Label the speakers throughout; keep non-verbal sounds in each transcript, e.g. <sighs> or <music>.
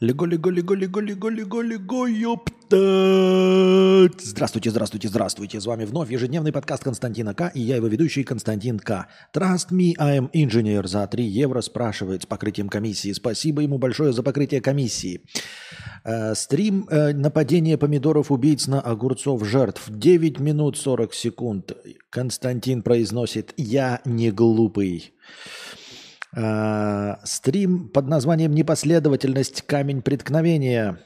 Speaker 1: Лего, лего, лего, лего, лего, лего, лего, ёпта. Здравствуйте, здравствуйте, здравствуйте. С вами вновь ежедневный подкаст Константина К. И я его ведущий Константин К. Trust me, I am engineer. За 3 евро спрашивает с покрытием комиссии. Спасибо ему большое за покрытие комиссии. Э, стрим э, нападения помидоров убийц на огурцов жертв. 9 минут 40 секунд. Константин произносит «Я не глупый». Э, стрим под названием «Непоследовательность. Камень преткновения».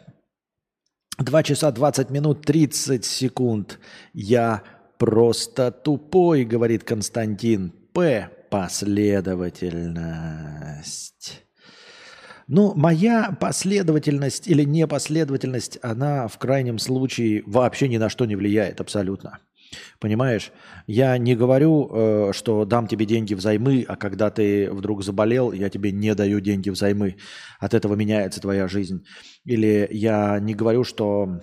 Speaker 1: 2 часа 20 минут 30 секунд. Я просто тупой, говорит Константин. П. Последовательность. Ну, моя последовательность или непоследовательность, она в крайнем случае вообще ни на что не влияет абсолютно. Понимаешь, я не говорю, э, что дам тебе деньги взаймы, а когда ты вдруг заболел, я тебе не даю деньги взаймы. От этого меняется твоя жизнь. Или я не говорю, что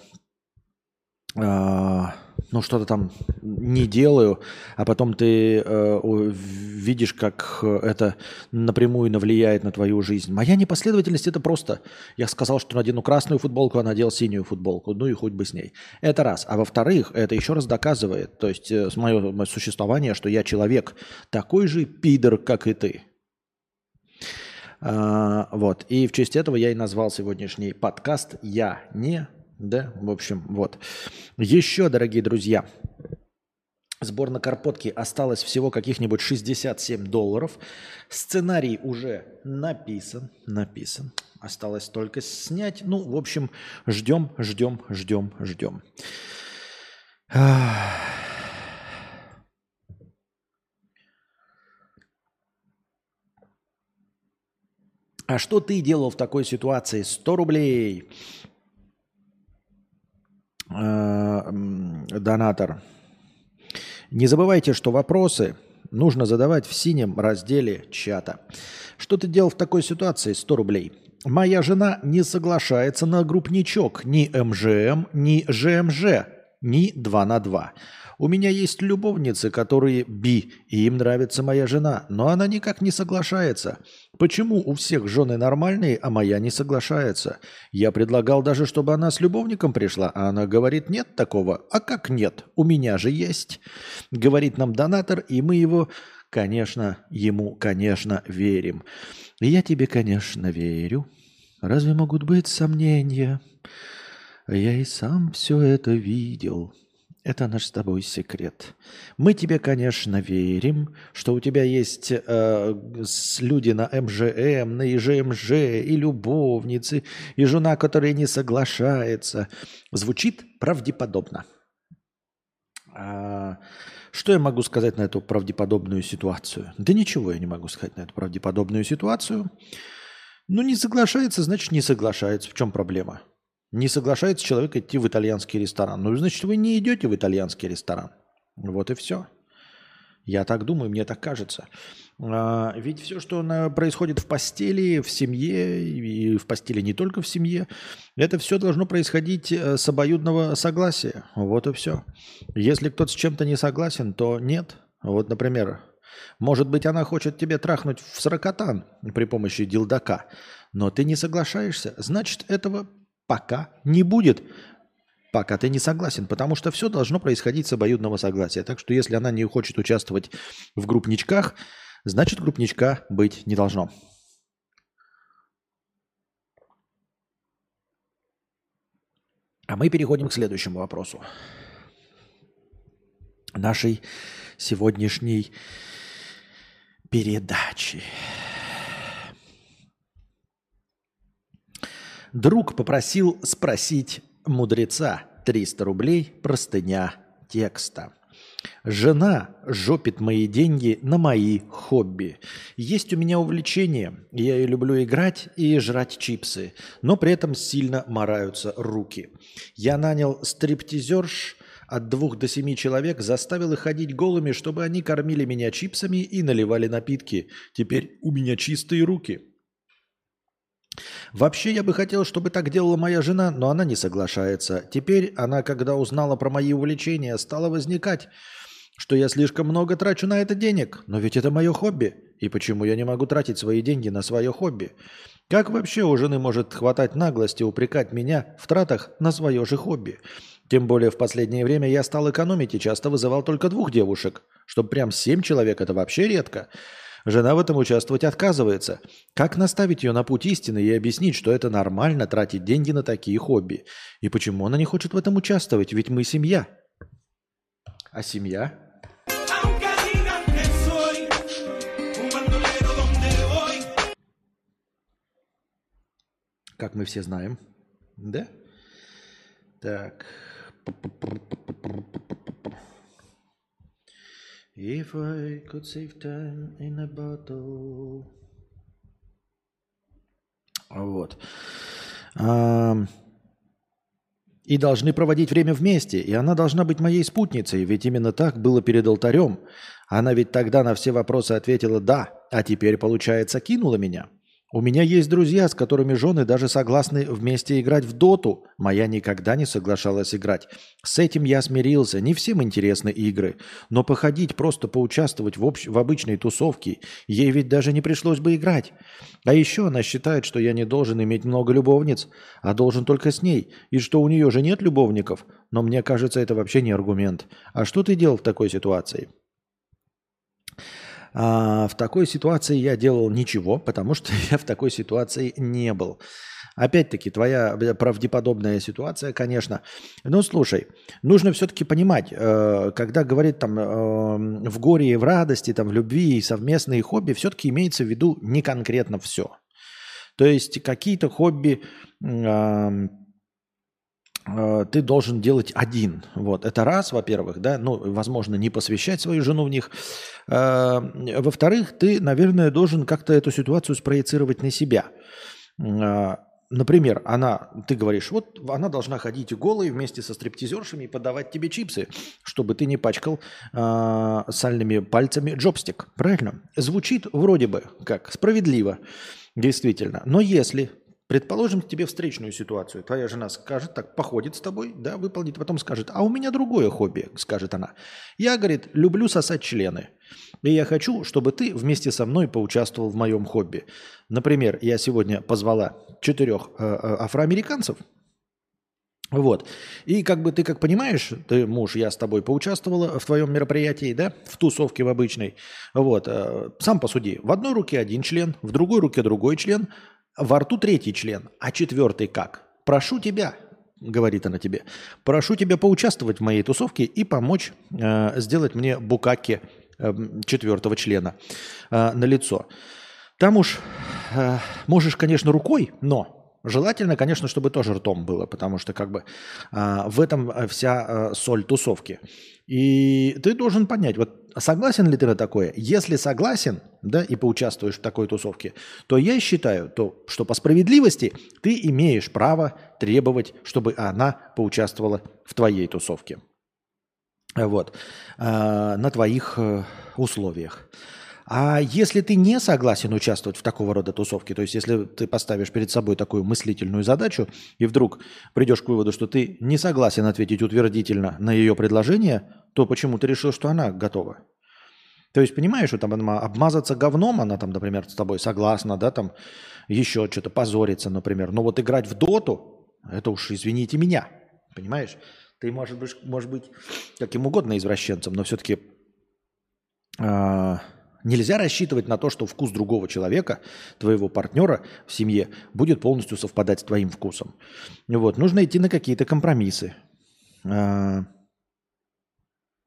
Speaker 1: э, ну что-то там не делаю, а потом ты э, видишь, как это напрямую навлияет на твою жизнь. Моя непоследовательность это просто. Я сказал, что надену красную футболку, а надел синюю футболку. Ну и хоть бы с ней. Это раз. А во-вторых, это еще раз доказывает, то есть э, мое, мое существование, что я человек такой же пидор, как и ты. А, вот. И в честь этого я и назвал сегодняшний подкаст «Я не да, в общем, вот. Еще, дорогие друзья, сбор на Карпотки осталось всего каких-нибудь 67 долларов. Сценарий уже написан, написан. Осталось только снять. Ну, в общем, ждем, ждем, ждем, ждем. А что ты делал в такой ситуации? 100 рублей. Э, донатор. Не забывайте, что вопросы нужно задавать в синем разделе чата. Что ты делал в такой ситуации? 100 рублей. Моя жена не соглашается на группничок ни МЖМ, ни ЖМЖ, ни 2 на 2. У меня есть любовницы, которые би, и им нравится моя жена, но она никак не соглашается. Почему у всех жены нормальные, а моя не соглашается? Я предлагал даже, чтобы она с любовником пришла, а она говорит, нет такого. А как нет? У меня же есть. Говорит нам донатор, и мы его, конечно, ему, конечно, верим. Я тебе, конечно, верю. Разве могут быть сомнения? Я и сам все это видел. Это наш с тобой секрет. Мы тебе, конечно, верим, что у тебя есть э, люди на МЖМ, на ИЖМЖ, и любовницы, и жена, которая не соглашается. Звучит правдеподобно. А, что я могу сказать на эту правдеподобную ситуацию? Да ничего я не могу сказать на эту правдеподобную ситуацию. Ну, не соглашается, значит, не соглашается. В чем проблема? Не соглашается человек идти в итальянский ресторан. Ну, значит, вы не идете в итальянский ресторан. Вот и все. Я так думаю, мне так кажется. А, ведь все, что происходит в постели, в семье, и в постели не только в семье, это все должно происходить э, с обоюдного согласия. Вот и все. Если кто-то с чем-то не согласен, то нет. Вот, например, может быть, она хочет тебе трахнуть в сорокотан при помощи дилдака, но ты не соглашаешься, значит, этого пока не будет, пока ты не согласен, потому что все должно происходить с обоюдного согласия. Так что если она не хочет участвовать в группничках, значит группничка быть не должно. А мы переходим к следующему вопросу нашей сегодняшней передачи. Друг попросил спросить мудреца 300 рублей простыня текста. Жена жопит мои деньги на мои хобби. Есть у меня увлечение. Я и люблю играть и жрать чипсы, но при этом сильно мораются руки. Я нанял стриптизерш от двух до семи человек, заставил их ходить голыми, чтобы они кормили меня чипсами и наливали напитки. Теперь у меня чистые руки. Вообще я бы хотел, чтобы так делала моя жена, но она не соглашается. Теперь она, когда узнала про мои увлечения, стала возникать. что я слишком много трачу на это денег, но ведь это мое хобби. И почему я не могу тратить свои деньги на свое хобби? Как вообще у жены может хватать наглости упрекать меня в тратах на свое же хобби? Тем более в последнее время я стал экономить и часто вызывал только двух девушек. Чтоб прям семь человек – это вообще редко. Жена в этом участвовать отказывается. Как наставить ее на путь истины и объяснить, что это нормально тратить деньги на такие хобби? И почему она не хочет в этом участвовать? Ведь мы семья. А семья как мы все знаем. Да? Так. If I could save time in a bottle. Вот. И должны проводить время вместе. И она должна быть моей спутницей, ведь именно так было перед алтарем. Она ведь тогда на все вопросы ответила «да», а теперь, получается, кинула меня. У меня есть друзья, с которыми жены даже согласны вместе играть в доту. Моя никогда не соглашалась играть. С этим я смирился. Не всем интересны игры. Но походить, просто поучаствовать в, общ... в обычной тусовке, ей ведь даже не пришлось бы играть. А еще она считает, что я не должен иметь много любовниц, а должен только с ней. И что у нее же нет любовников. Но мне кажется, это вообще не аргумент. А что ты делал в такой ситуации? А в такой ситуации я делал ничего, потому что <laughs> я в такой ситуации не был. Опять-таки, твоя правдеподобная ситуация, конечно. Ну, слушай, нужно все-таки понимать, э, когда говорит там э, в горе и в радости, там в любви и совместные хобби, все-таки имеется в виду не конкретно все. То есть какие-то хобби Э, ты должен делать один. Вот. Это раз, во-первых, да, ну, возможно, не посвящать свою жену в них. Э, во-вторых, ты, наверное, должен как-то эту ситуацию спроецировать на себя. Э, например, она, ты говоришь, вот она должна ходить голой вместе со стриптизершами и подавать тебе чипсы, чтобы ты не пачкал э, сальными пальцами джобстик. Правильно? Звучит вроде бы как справедливо, действительно. Но если Предположим, тебе встречную ситуацию. Твоя жена скажет, так, походит с тобой, да, выполнит, потом скажет, а у меня другое хобби, скажет она. Я, говорит, люблю сосать члены. И я хочу, чтобы ты вместе со мной поучаствовал в моем хобби. Например, я сегодня позвала четырех э, э, афроамериканцев, вот. И как бы ты как понимаешь, ты муж, я с тобой поучаствовала в твоем мероприятии, да, в тусовке в обычной. Вот. Э, сам посуди. В одной руке один член, в другой руке другой член, во рту третий член, а четвертый как? Прошу тебя, говорит она тебе, прошу тебя поучаствовать в моей тусовке и помочь э, сделать мне букаки э, четвертого члена э, на лицо. Там уж э, можешь, конечно, рукой, но Желательно, конечно, чтобы тоже ртом было, потому что как бы а, в этом вся а, соль тусовки. И ты должен понять, вот согласен ли ты на такое? Если согласен, да, и поучаствуешь в такой тусовке, то я считаю, то, что по справедливости ты имеешь право требовать, чтобы она поучаствовала в твоей тусовке. Вот. А, на твоих э, условиях. А если ты не согласен участвовать в такого рода тусовке, то есть если ты поставишь перед собой такую мыслительную задачу и вдруг придешь к выводу, что ты не согласен ответить утвердительно на ее предложение, то почему ты решил, что она готова? То есть, понимаешь, что там обмазаться говном, она там, например, с тобой согласна, да, там еще что-то позориться, например. Но вот играть в доту, это уж, извините меня, понимаешь? Ты, может быть, может быть каким угодно извращенцем, но все-таки э, а, Нельзя рассчитывать на то, что вкус другого человека, твоего партнера в семье, будет полностью совпадать с твоим вкусом. Вот. Нужно идти на какие-то компромиссы. А,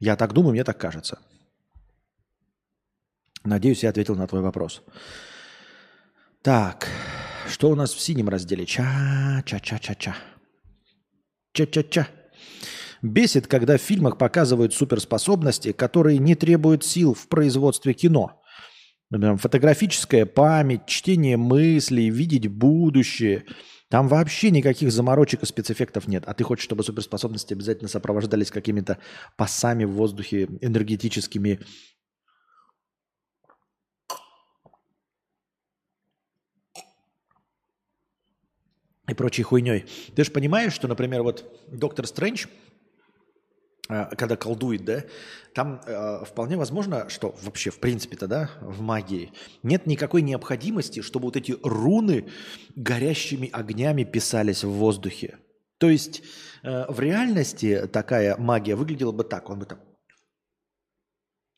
Speaker 1: я так думаю, мне так кажется. Надеюсь, я ответил на твой вопрос. Так, что у нас в синем разделе? Ча-ча-ча-ча-ча. Ча-ча-ча. Бесит, когда в фильмах показывают суперспособности, которые не требуют сил в производстве кино. Например, фотографическая память, чтение мыслей, видеть будущее. Там вообще никаких заморочек и спецэффектов нет. А ты хочешь, чтобы суперспособности обязательно сопровождались какими-то пасами в воздухе, энергетическими и прочей хуйней. Ты же понимаешь, что, например, вот Доктор Стрэндж когда колдует, да, там э, вполне возможно, что вообще в принципе-то, да, в магии нет никакой необходимости, чтобы вот эти руны горящими огнями писались в воздухе. То есть э, в реальности такая магия выглядела бы так, он бы там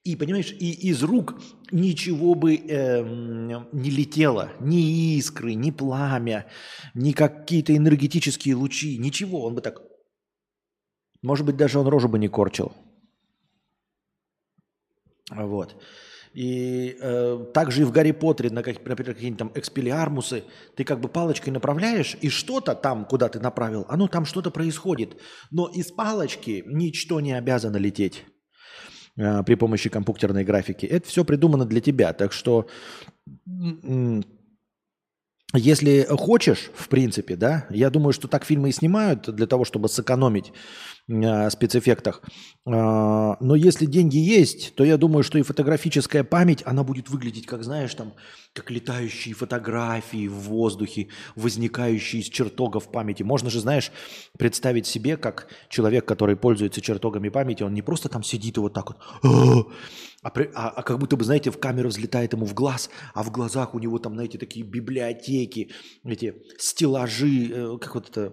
Speaker 1: и, понимаешь, и из рук ничего бы э, не летело, ни искры, ни пламя, ни какие-то энергетические лучи, ничего. Он бы так, может быть, даже он рожу бы не корчил. Вот. И э, также и в Гарри Поттере, на как, например, какие-нибудь там экспелиармусы, ты как бы палочкой направляешь, и что-то там, куда ты направил, оно там что-то происходит. Но из палочки ничто не обязано лететь. Э, при помощи компьютерной графики. Это все придумано для тебя. Так что если хочешь, в принципе, да, я думаю, что так фильмы и снимают для того, чтобы сэкономить э, спецэффектах. Э, но если деньги есть, то я думаю, что и фотографическая память, она будет выглядеть, как знаешь, там, как летающие фотографии в воздухе, возникающие из чертогов памяти. Можно же, знаешь, представить себе, как человек, который пользуется чертогами памяти, он не просто там сидит и вот так вот, а, а, а как будто бы, знаете, в камеру взлетает ему в глаз, а в глазах у него там, знаете, такие библиотеки, эти стеллажи, э, как вот это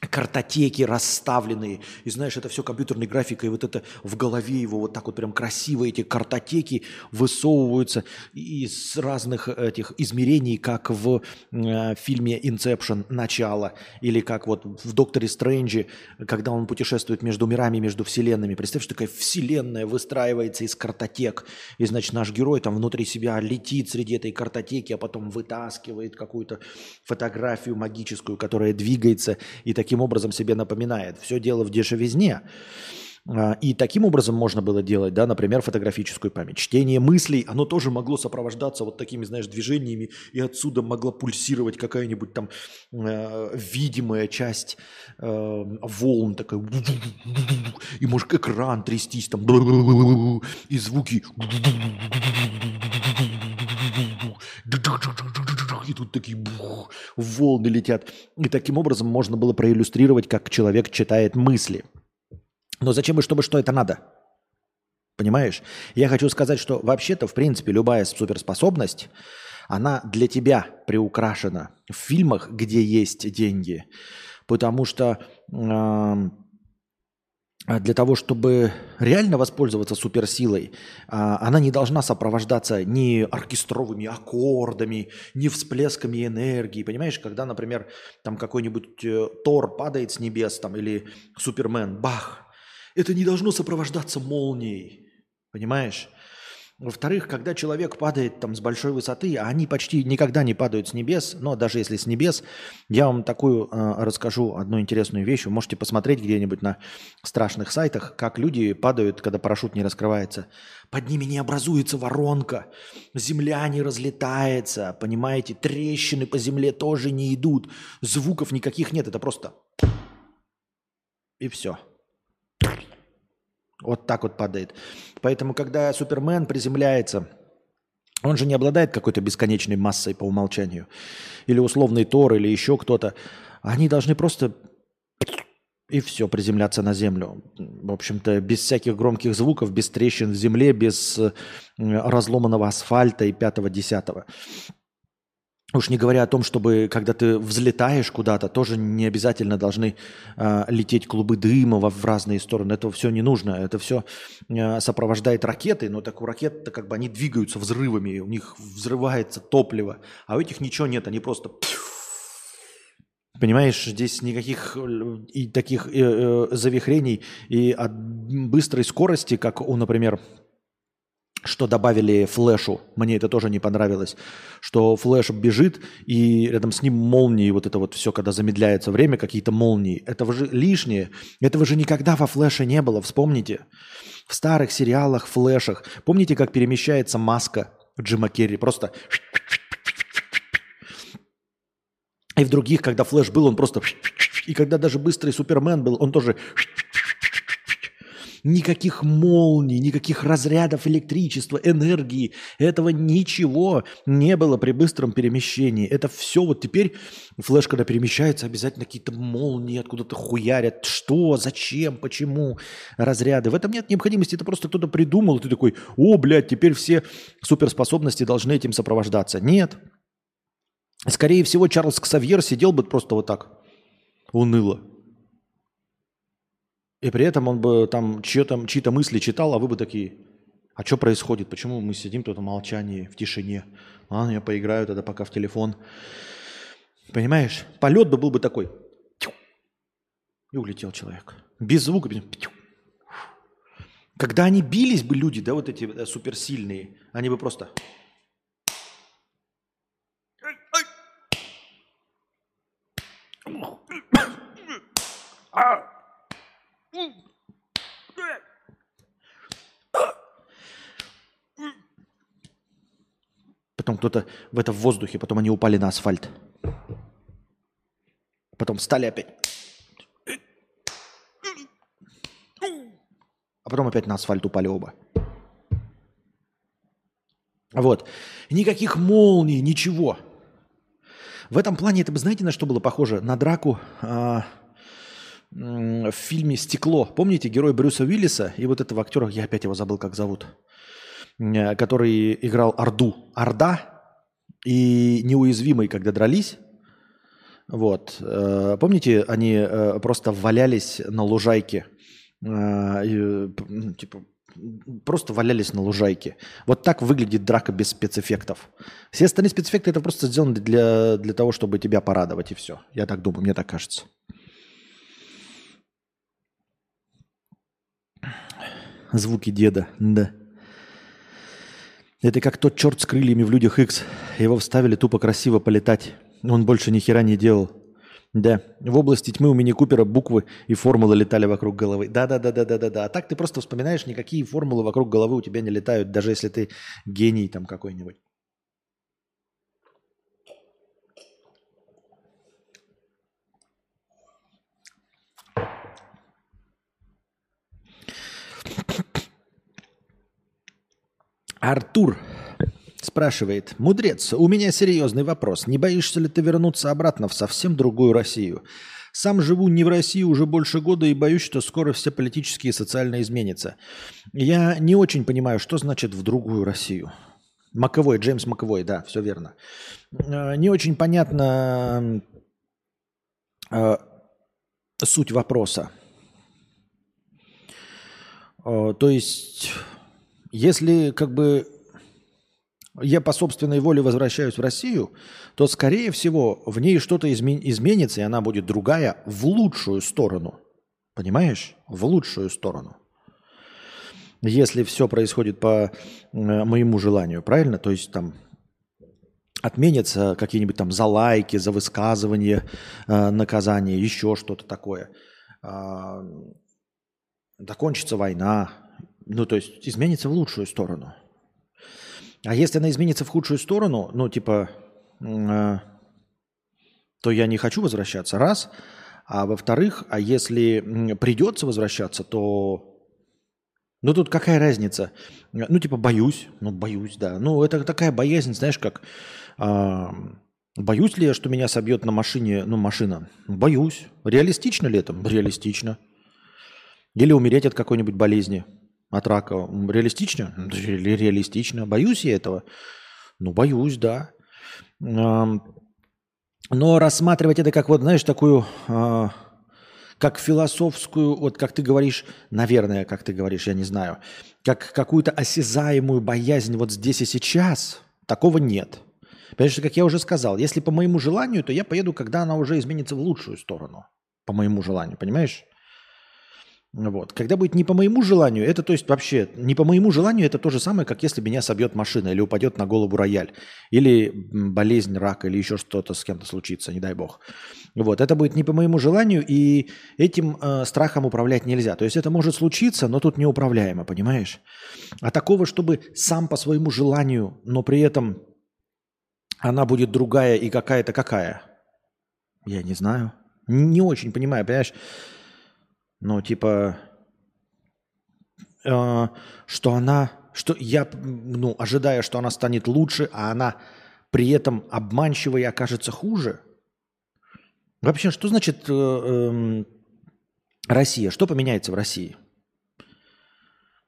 Speaker 1: картотеки расставленные, и знаешь, это все компьютерной графикой, вот это в голове его вот так вот прям красиво эти картотеки высовываются из разных этих измерений, как в э, фильме Inception «Начало», или как вот в «Докторе Стрэнджи», когда он путешествует между мирами, между вселенными. Представь, что такая вселенная выстраивается из картотек, и, значит, наш герой там внутри себя летит среди этой картотеки, а потом вытаскивает какую-то фотографию магическую, которая двигается, и таким таким образом себе напоминает. Все дело в дешевизне. А, и таким образом можно было делать, да, например, фотографическую память. Чтение мыслей, оно тоже могло сопровождаться вот такими, знаешь, движениями, и отсюда могла пульсировать какая-нибудь там э, видимая часть э, волн, такая, и может экран трястись там, и звуки и тут такие бух, волны летят. И таким образом можно было проиллюстрировать, как человек читает мысли. Но зачем и чтобы что это надо? Понимаешь? Я хочу сказать, что вообще-то, в принципе, любая суперспособность, она для тебя приукрашена в фильмах, где есть деньги. Потому что э, для того, чтобы реально воспользоваться суперсилой, а, она не должна сопровождаться ни оркестровыми аккордами, ни всплесками энергии. Понимаешь, когда, например, там какой-нибудь э, Тор падает с небес там, или Супермен, бах, это не должно сопровождаться молнией. Понимаешь? Во-вторых, когда человек падает там с большой высоты, а они почти никогда не падают с небес, но даже если с небес, я вам такую э, расскажу одну интересную вещь. Вы можете посмотреть где-нибудь на страшных сайтах, как люди падают, когда парашют не раскрывается. Под ними не образуется воронка, земля не разлетается, понимаете, трещины по земле тоже не идут, звуков никаких нет, это просто и все. Вот так вот падает. Поэтому, когда Супермен приземляется, он же не обладает какой-то бесконечной массой по умолчанию. Или условный Тор, или еще кто-то. Они должны просто и все, приземляться на землю. В общем-то, без всяких громких звуков, без трещин в земле, без разломанного асфальта и пятого-десятого. Уж не говоря о том, чтобы, когда ты взлетаешь куда-то, тоже не обязательно должны э, лететь клубы дыма в, в разные стороны. Это все не нужно. Это все э, сопровождает ракеты, но так у ракет как бы они двигаются взрывами, у них взрывается топливо, а у этих ничего нет, они просто... Понимаешь, здесь никаких и таких э, э, завихрений и от быстрой скорости, как у, например, что добавили флешу. Мне это тоже не понравилось. Что флеш бежит, и рядом с ним молнии, вот это вот все, когда замедляется время, какие-то молнии. Это же лишнее. Этого же никогда во флеше не было, вспомните. В старых сериалах, флешах. Помните, как перемещается маска Джима Керри? Просто... И в других, когда флеш был, он просто... И когда даже быстрый Супермен был, он тоже Никаких молний, никаких разрядов электричества, энергии. Этого ничего не было при быстром перемещении. Это все вот теперь флеш, когда перемещается, обязательно какие-то молнии откуда-то хуярят. Что, зачем, почему разряды. В этом нет необходимости. Это просто кто-то придумал. И ты такой, о, блядь, теперь все суперспособности должны этим сопровождаться. Нет. Скорее всего, Чарльз Ксавьер сидел бы просто вот так, уныло. И при этом он бы там чьи-то, чьи-то мысли читал, а вы бы такие, а что происходит? Почему мы сидим тут в молчании, в тишине? Ладно, я поиграю тогда пока в телефон. Понимаешь? Полет бы был бы такой. И улетел человек. Без звука. Без... Когда они бились бы люди, да, вот эти да, суперсильные, они бы просто... А! Потом кто-то в это в воздухе, потом они упали на асфальт. Потом встали опять. А потом опять на асфальт упали оба. Вот. Никаких молний, ничего. В этом плане это бы, знаете, на что было похоже? На драку а, в фильме «Стекло». Помните, герой Брюса Уиллиса и вот этого актера, я опять его забыл, как зовут, э, который играл Орду. Орда и Неуязвимый, когда дрались. Вот. Э, помните, они э, просто валялись на лужайке. Типа, просто валялись на лужайке. Вот так выглядит драка без спецэффектов. Все остальные спецэффекты это просто сделаны для, для того, чтобы тебя порадовать, и все. Я так думаю, мне так кажется. Звуки деда, да. Это как тот черт с крыльями в «Людях X. Его вставили тупо красиво полетать. Он больше ни хера не делал. Да, в области тьмы у мини-купера буквы и формулы летали вокруг головы. Да-да-да-да-да-да. А так ты просто вспоминаешь, никакие формулы вокруг головы у тебя не летают, даже если ты гений там какой-нибудь. Артур спрашивает. Мудрец, у меня серьезный вопрос. Не боишься ли ты вернуться обратно в совсем другую Россию? Сам живу не в России уже больше года и боюсь, что скоро все политические и социальные изменится. Я не очень понимаю, что значит в другую Россию. Маковой, Джеймс Маковой, да, все верно. Э, не очень понятно э, суть вопроса. Э, то есть если как бы я по собственной воле возвращаюсь в Россию, то, скорее всего, в ней что-то изменится, и она будет другая в лучшую сторону. Понимаешь? В лучшую сторону. Если все происходит по моему желанию, правильно? То есть там отменятся какие-нибудь там за лайки, за высказывание, э, наказание, еще что-то такое. Э, закончится война, ну, то есть изменится в лучшую сторону. А если она изменится в худшую сторону, ну, типа, э, то я не хочу возвращаться, раз. А во-вторых, а если придется возвращаться, то... Ну, тут какая разница? Ну, типа, боюсь. Ну, боюсь, да. Ну, это такая боязнь, знаешь, как... Э, боюсь ли я, что меня собьет на машине, ну, машина? Боюсь. Реалистично ли это? Реалистично. Или умереть от какой-нибудь болезни от рака реалистично? Реалистично. Боюсь я этого? Ну, боюсь, да. Но рассматривать это как вот, знаешь, такую, а, как философскую, вот как ты говоришь, наверное, как ты говоришь, я не знаю, как какую-то осязаемую боязнь вот здесь и сейчас, такого нет. Потому что, как я уже сказал, если по моему желанию, то я поеду, когда она уже изменится в лучшую сторону. По моему желанию, понимаешь? Вот. Когда будет не по моему желанию, это то есть вообще не по моему желанию, это то же самое, как если меня собьет машина или упадет на голову рояль, или болезнь, рак, или еще что-то с кем-то случится, не дай бог. Вот. Это будет не по моему желанию, и этим э, страхом управлять нельзя. То есть это может случиться, но тут неуправляемо, понимаешь? А такого, чтобы сам по своему желанию, но при этом она будет другая и какая-то какая, я не знаю. Не очень понимаю, понимаешь? Ну, типа, э, что она, что я, ну, ожидая, что она станет лучше, а она при этом обманчива и окажется хуже? Вообще, что значит э, э, Россия? Что поменяется в России?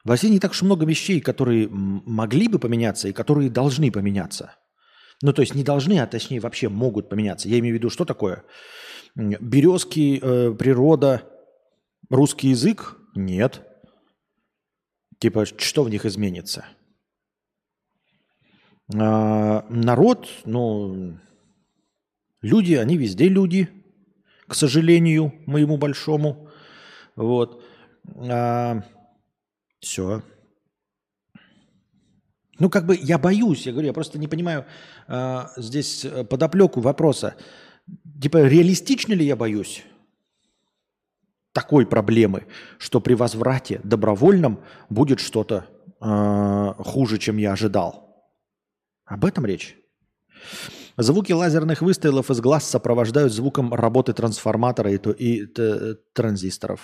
Speaker 1: В России не так уж много вещей, которые могли бы поменяться и которые должны поменяться. Ну, то есть не должны, а точнее вообще могут поменяться. Я имею в виду, что такое? Березки, э, природа, русский язык? Нет. Типа, что в них изменится? А, народ, ну, люди, они везде люди, к сожалению, моему большому. Вот. А, все. Ну, как бы я боюсь, я говорю, я просто не понимаю э, здесь подоплеку вопроса. Типа, реалистично ли я боюсь такой проблемы, что при возврате добровольном будет что-то э, хуже, чем я ожидал? Об этом речь. Звуки лазерных выстрелов из глаз сопровождают звуком работы трансформатора и, и, и транзисторов.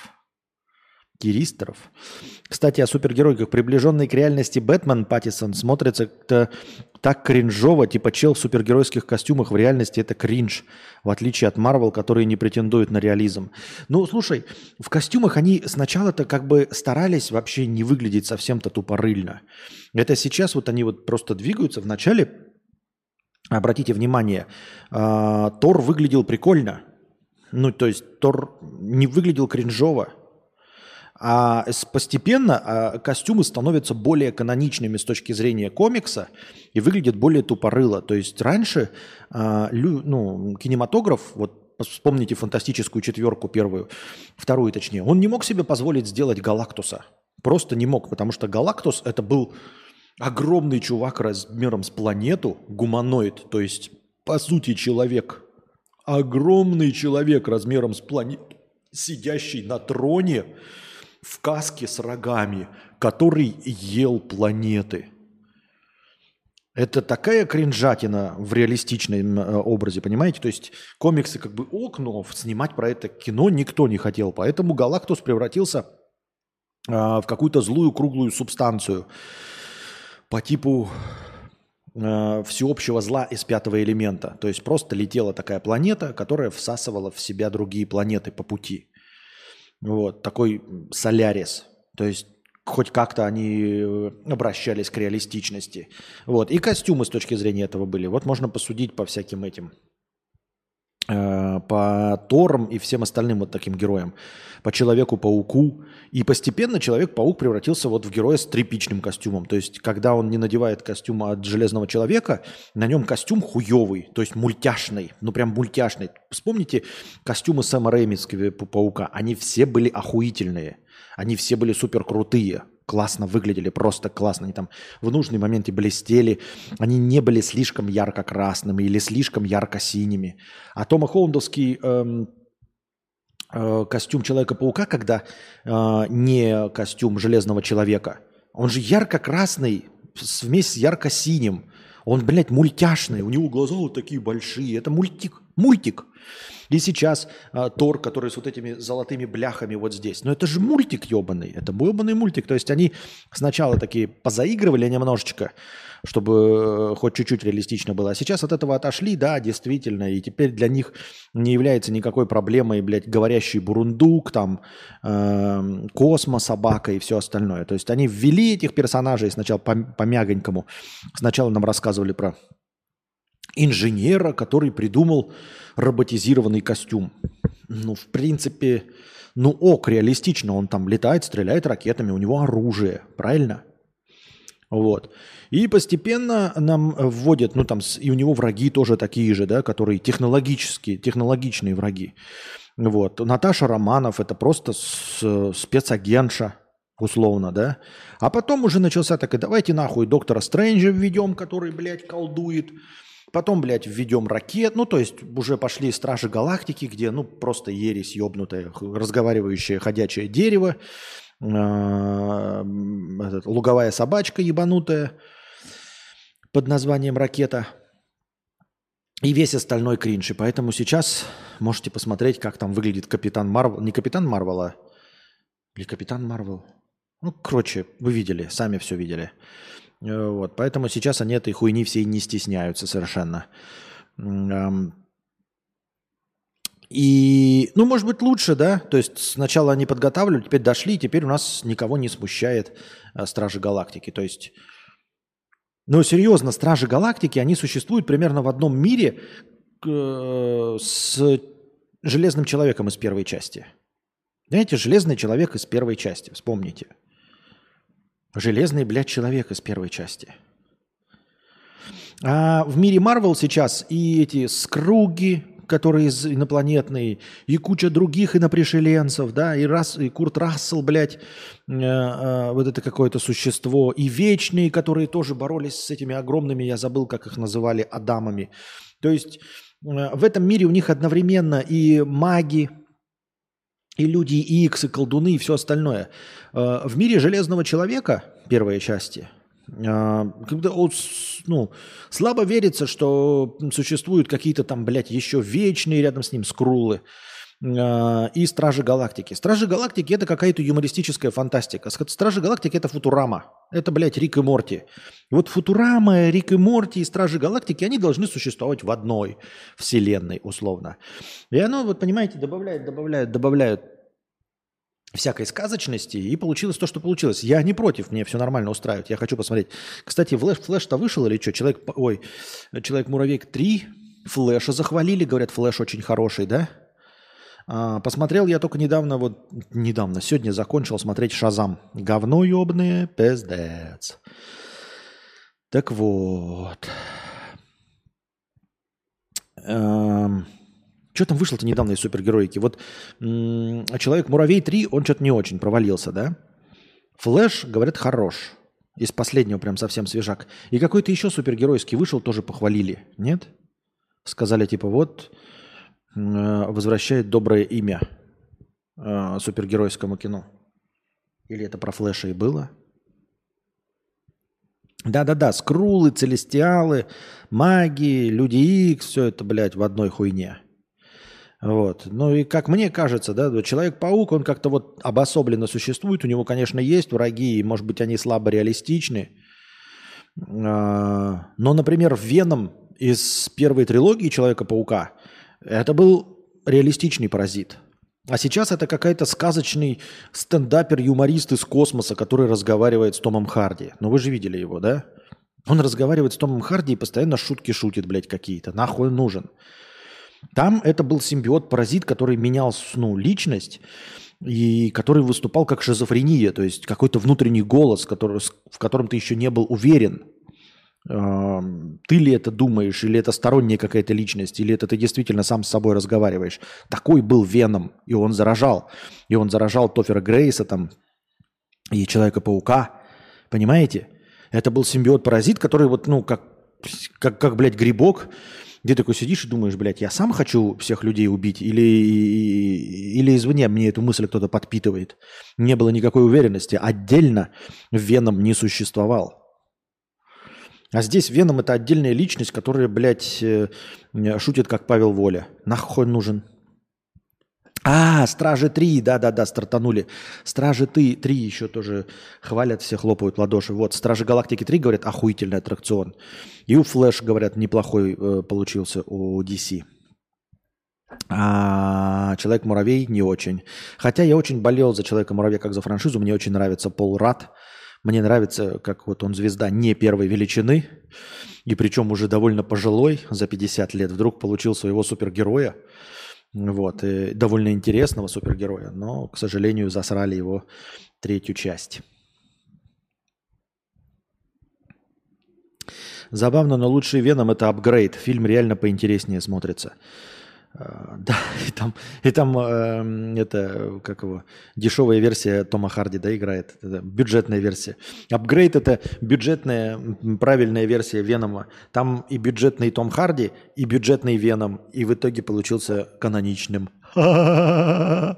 Speaker 1: Тиристеров. Кстати, о супергеройках. Приближенный к реальности Бэтмен Паттисон смотрится так кринжово, типа чел в супергеройских костюмах. В реальности это кринж, в отличие от Марвел, которые не претендуют на реализм. Ну, слушай, в костюмах они сначала-то как бы старались вообще не выглядеть совсем-то тупорыльно. Это сейчас вот они вот просто двигаются. Вначале, обратите внимание, э, Тор выглядел прикольно. Ну, то есть Тор не выглядел кринжово. А постепенно а, костюмы становятся более каноничными с точки зрения комикса и выглядят более тупорыло. То есть раньше а, ну, кинематограф, вот вспомните фантастическую четверку первую, вторую точнее, он не мог себе позволить сделать Галактуса. Просто не мог, потому что Галактус это был огромный чувак размером с планету, гуманоид, то есть по сути человек. Огромный человек размером с планету, сидящий на троне, в каске с рогами, который ел планеты. Это такая кринжатина в реалистичном э, образе, понимаете? То есть комиксы как бы окно, снимать про это кино никто не хотел. Поэтому Галактус превратился а, в какую-то злую круглую субстанцию по типу э, всеобщего зла из пятого элемента. То есть просто летела такая планета, которая всасывала в себя другие планеты по пути. Вот, такой солярис. То есть хоть как-то они э, обращались к реалистичности. Вот. И костюмы с точки зрения этого были. Вот можно посудить по всяким этим по Торам и всем остальным вот таким героям, по Человеку-пауку. И постепенно Человек-паук превратился вот в героя с тряпичным костюмом. То есть, когда он не надевает костюм от Железного Человека, на нем костюм хуевый, то есть мультяшный, ну прям мультяшный. Вспомните костюмы Сэма Рэймитского Паука, они все были охуительные, они все были супер крутые классно выглядели, просто классно. Они там в нужный моменте блестели. Они не были слишком ярко-красными или слишком ярко-синими. А Тома Холландовский эм, э, костюм Человека-паука, когда э, не костюм Железного Человека, он же ярко-красный вместе с ярко-синим. Он, блядь, мультяшный. У него глаза вот такие большие. Это мультик. Мультик. И сейчас э, Тор, который с вот этими золотыми бляхами вот здесь. Но это же мультик ебаный. Это ебаный мультик. То есть они сначала такие позаигрывали немножечко, чтобы э, хоть чуть-чуть реалистично было. А сейчас от этого отошли, да, действительно. И теперь для них не является никакой проблемой, блядь, говорящий бурундук, там, э, космо, собака и все остальное. То есть они ввели этих персонажей сначала по, по мягонькому. Сначала нам рассказывали про инженера, который придумал роботизированный костюм. Ну, в принципе, ну ок, реалистично. Он там летает, стреляет ракетами, у него оружие, правильно? Вот. И постепенно нам вводят, ну там, и у него враги тоже такие же, да, которые технологические, технологичные враги. Вот. Наташа Романов это просто спецагентша, условно, да. А потом уже начался так, и давайте нахуй доктора Стрэнджа введем, который, блядь, колдует. Потом, блядь, введем ракет. Ну, то есть уже пошли Стражи Галактики, где, ну, просто ересь ебнутая, разговаривающее ходячее дерево. Э, луговая собачка ебанутая под названием «Ракета». И весь остальной кринж. И поэтому сейчас можете посмотреть, как там выглядит Капитан Марвел. Не Капитан Марвел, а... Или Капитан Марвел? Ну, короче, вы видели, сами все видели. Э, вот, поэтому сейчас они этой хуйни всей не стесняются совершенно. И, ну, может быть, лучше, да? То есть сначала они подготавливали, теперь дошли, и теперь у нас никого не смущает а, Стражи Галактики. То есть, ну, серьезно, Стражи Галактики, они существуют примерно в одном мире э, с Железным Человеком из первой части. Знаете, Железный Человек из первой части, вспомните. Железный, блядь, Человек из первой части. А в мире Марвел сейчас и эти скруги, которые из инопланетные, и куча других инопришеленцев, да, и, Рас, и Курт Рассел, блядь, э, э, вот это какое-то существо, и вечные, которые тоже боролись с этими огромными, я забыл, как их называли, Адамами. То есть э, в этом мире у них одновременно и маги, и люди Икс, и колдуны, и все остальное. Э, в мире Железного Человека, первые части – а, когда ну, слабо верится, что существуют какие-то там, блядь, еще вечные рядом с ним скрулы и Стражи Галактики. Стражи Галактики это какая-то юмористическая фантастика. Стражи Галактики это Футурама. Это, блядь, Рик и Морти. Вот Футурама, Рик и Морти и Стражи Галактики, они должны существовать в одной вселенной, условно. И оно, вот понимаете, добавляет, добавляет, добавляет всякой сказочности, и получилось то, что получилось. Я не против, мне все нормально устраивает, я хочу посмотреть. Кстати, флеш, флеш-то вышел или что? Человек, ой, Человек-муравейк 3, флеша захвалили, говорят, флеш очень хороший, да? А, посмотрел я только недавно, вот недавно, сегодня закончил смотреть Шазам. Говно ебное, пиздец. Так вот. Эм... Что там вышло-то недавно из супергероики? Вот Человек-муравей 3, он что-то не очень провалился, да? Флэш, говорят, хорош. Из последнего прям совсем свежак. И какой-то еще супергеройский вышел, тоже похвалили. Нет? Сказали типа вот возвращает доброе имя э, супергеройскому кино. Или это про Флэша и было? Да-да-да, скрулы, целестиалы, маги, люди Икс, все это, блядь, в одной хуйне. Вот. Ну и как мне кажется, да, Человек-паук, он как-то вот обособленно существует. У него, конечно, есть враги, и, может быть, они слабо реалистичны. А, но, например, Веном из первой трилогии Человека-паука это был реалистичный паразит. А сейчас это какая-то сказочный стендапер-юморист из космоса, который разговаривает с Томом Харди. Ну вы же видели его, да? Он разговаривает с Томом Харди и постоянно шутки шутит, блядь, какие-то. Нахуй нужен? Там это был симбиот-паразит, который менял ну, личность и который выступал как шизофрения, то есть какой-то внутренний голос, который, в котором ты еще не был уверен, ты ли это думаешь, или это сторонняя какая-то личность, или это ты действительно сам с собой разговариваешь. Такой был Веном, и он заражал. И он заражал Тофера Грейса там, и Человека-паука. Понимаете? Это был симбиот-паразит, который вот, ну, как, как, как блядь, грибок, где такой сидишь и думаешь, блядь, я сам хочу всех людей убить или, или извне мне эту мысль кто-то подпитывает. Не было никакой уверенности. Отдельно Веном не существовал. А здесь Веном это отдельная личность, которая, блядь, э, шутит, как Павел Воля. Нахуй нужен? А, Стражи 3, да-да-да, стартанули. Стражи 3, 3 еще тоже хвалят, все хлопают ладоши. Вот, Стражи Галактики 3, говорят, охуительный аттракцион. И у Флэш, говорят, неплохой э, получился у DC. А Человек-муравей не очень. Хотя я очень болел за Человека-муравья как за франшизу. Мне очень нравится Пол Рад. Мне нравится, как вот он звезда не первой величины. И причем уже довольно пожилой, за 50 лет, вдруг получил своего супергероя. Вот, и довольно интересного супергероя, но, к сожалению, засрали его третью часть. Забавно, но лучший Веном это апгрейд. Фильм реально поинтереснее смотрится. А, <laughs> да, и там, и там э, это, как его, дешевая версия Тома Харди, да, играет. Это бюджетная версия. Апгрейд – это бюджетная, правильная версия Венома. Там и бюджетный Том Харди, и бюджетный Веном. И в итоге получился каноничным. <laughs>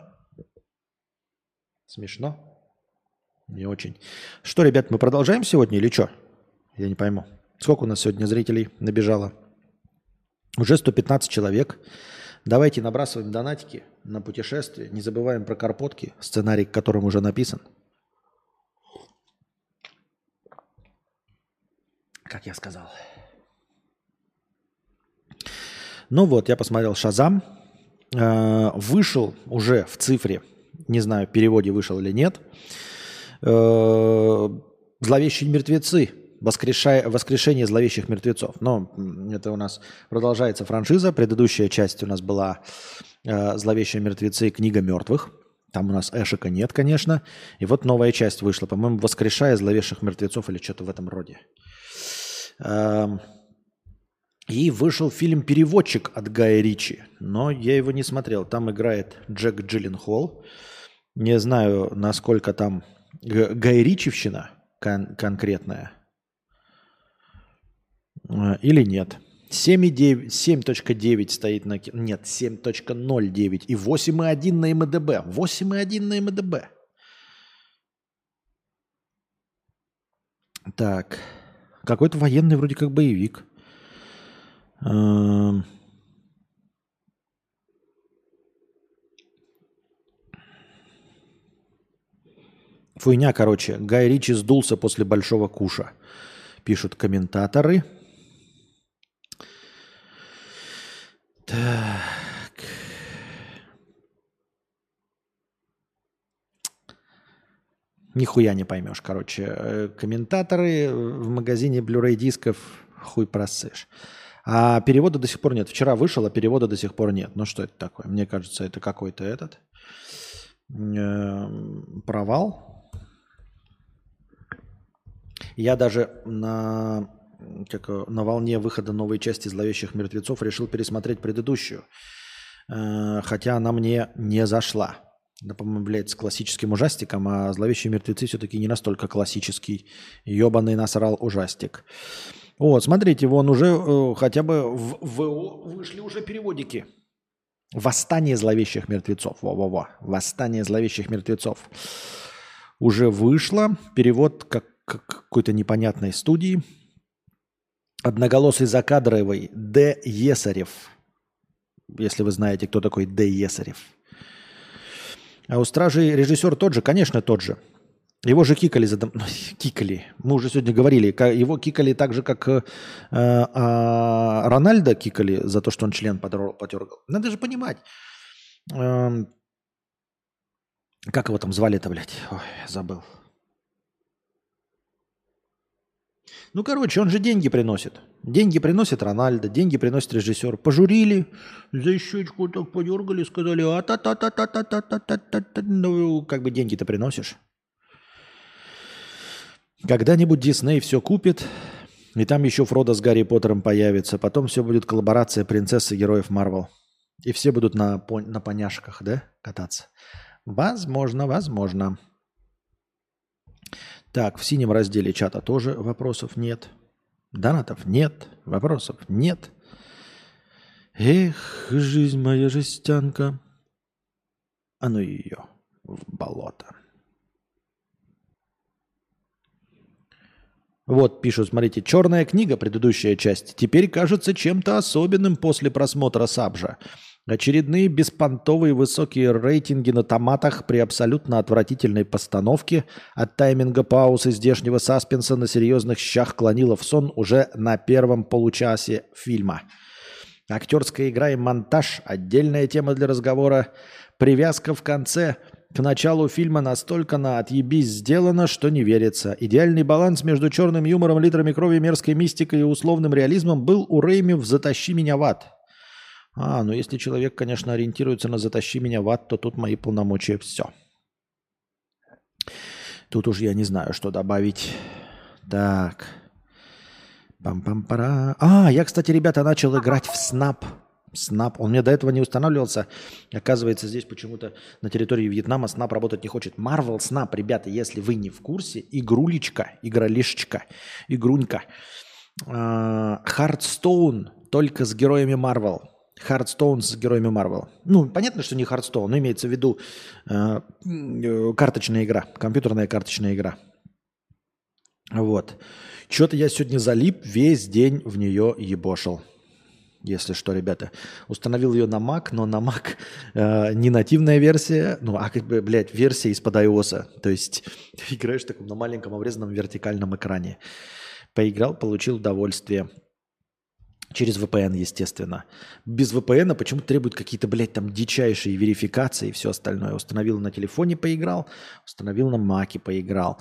Speaker 1: Смешно? Не очень. Что, ребят, мы продолжаем сегодня или что? Я не пойму. Сколько у нас сегодня зрителей набежало? Уже 115 человек. Давайте набрасываем донатики на путешествие. Не забываем про карпотки, сценарий к которому уже написан. Как я сказал. Ну вот, я посмотрел «Шазам». Э, вышел уже в цифре, не знаю, в переводе вышел или нет, э, «Зловещие мертвецы», Воскрешая, воскрешение зловещих мертвецов. Но это у нас продолжается франшиза. Предыдущая часть у нас была э, Зловещие мертвецы. Книга мертвых. Там у нас Эшика нет, конечно. И вот новая часть вышла, по-моему, «Воскрешая зловещих мертвецов» или что-то в этом роде. Эм, и вышел фильм «Переводчик» от Гая Ричи, но я его не смотрел. Там играет Джек Джилленхол. Не знаю, насколько там Гай Ричевщина кон- конкретная или нет. 7.9 стоит на... Нет, 7.09 и 8.1 на МДБ. 8.1 на МДБ. Так. Какой-то военный вроде как боевик. Эм. Фуйня, короче. Гай Ричи сдулся после большого куша. Пишут комментаторы. Так. Нихуя не поймешь, короче. Э, комментаторы в магазине Blu-ray дисков хуй просышь. А перевода до сих пор нет. Вчера вышел, а перевода до сих пор нет. Ну что это такое? Мне кажется, это какой-то этот э, провал. Я даже на, как, на волне выхода новой части «Зловещих мертвецов» решил пересмотреть предыдущую. Э, хотя она мне не зашла. Да, по-моему, с классическим ужастиком, а «Зловещие мертвецы» все-таки не настолько классический. Ебаный насрал ужастик. Вот, смотрите, вон уже э, хотя бы в ВО вышли уже переводики. Восстание зловещих мертвецов. Во-во-во. Восстание зловещих мертвецов. Уже вышло. Перевод как, как какой-то непонятной студии. Одноголосый закадровый Д. Есарев. Если вы знаете, кто такой Д. Есарев. А у стражей режиссер тот же, конечно, тот же. Его же кикали за... <laughs> Кикали. Мы уже сегодня говорили. Его кикали так же, как э, а Рональда кикали за то, что он член потергал. Надо же понимать. Э, как его там звали-то, блядь? Ой, забыл. Ну, короче, он же деньги приносит. Деньги приносит Рональдо, деньги приносит режиссер. Пожурили, за щечку так подергали, сказали, а та та та та та та та та та Ну, как бы деньги-то приносишь. Когда-нибудь Дисней все купит, и там еще Фродо с Гарри Поттером появится. Потом все будет коллаборация принцессы героев Марвел. И все будут на, на поняшках, да, кататься. Возможно, возможно. Так, в синем разделе чата тоже вопросов нет. Донатов нет, вопросов нет. Эх, жизнь моя жестянка. А ну ее в болото. Вот пишут, смотрите, черная книга, предыдущая часть, теперь кажется чем-то особенным после просмотра Сабжа. Очередные беспонтовые высокие рейтинги на томатах при абсолютно отвратительной постановке от тайминга пауз и здешнего саспенса на серьезных щах клонило в сон уже на первом получасе фильма. Актерская игра и монтаж – отдельная тема для разговора. Привязка в конце – к началу фильма настолько на отъебись сделано, что не верится. Идеальный баланс между черным юмором, литрами крови, мерзкой мистикой и условным реализмом был у Рэйми в «Затащи меня в ад». А, ну если человек, конечно, ориентируется на «Затащи меня в ад», то тут мои полномочия все. Тут уж я не знаю, что добавить. Так. Пам-пам-пара. А, я, кстати, ребята, начал играть в Snap. Snap. Он мне до этого не устанавливался. Оказывается, здесь почему-то на территории Вьетнама Snap работать не хочет. Marvel Snap, ребята, если вы не в курсе, игрулечка, игролишечка, игрунька. Hearthstone только с героями Marvel. Хардстоун с героями Marvel. Ну, понятно, что не Hearthstone, но имеется в виду э, карточная игра, компьютерная карточная игра. Вот. Что-то я сегодня залип, весь день в нее ебошил если что, ребята. Установил ее на Mac, но на Mac э, не нативная версия, ну, а как бы, блядь, версия из-под iOS. То есть ты <laughs> играешь таком на маленьком обрезанном вертикальном экране. Поиграл, получил удовольствие. Через VPN, естественно. Без VPN почему-то требуют какие-то, блядь, там дичайшие верификации и все остальное. Установил на телефоне, поиграл. Установил на маке, поиграл.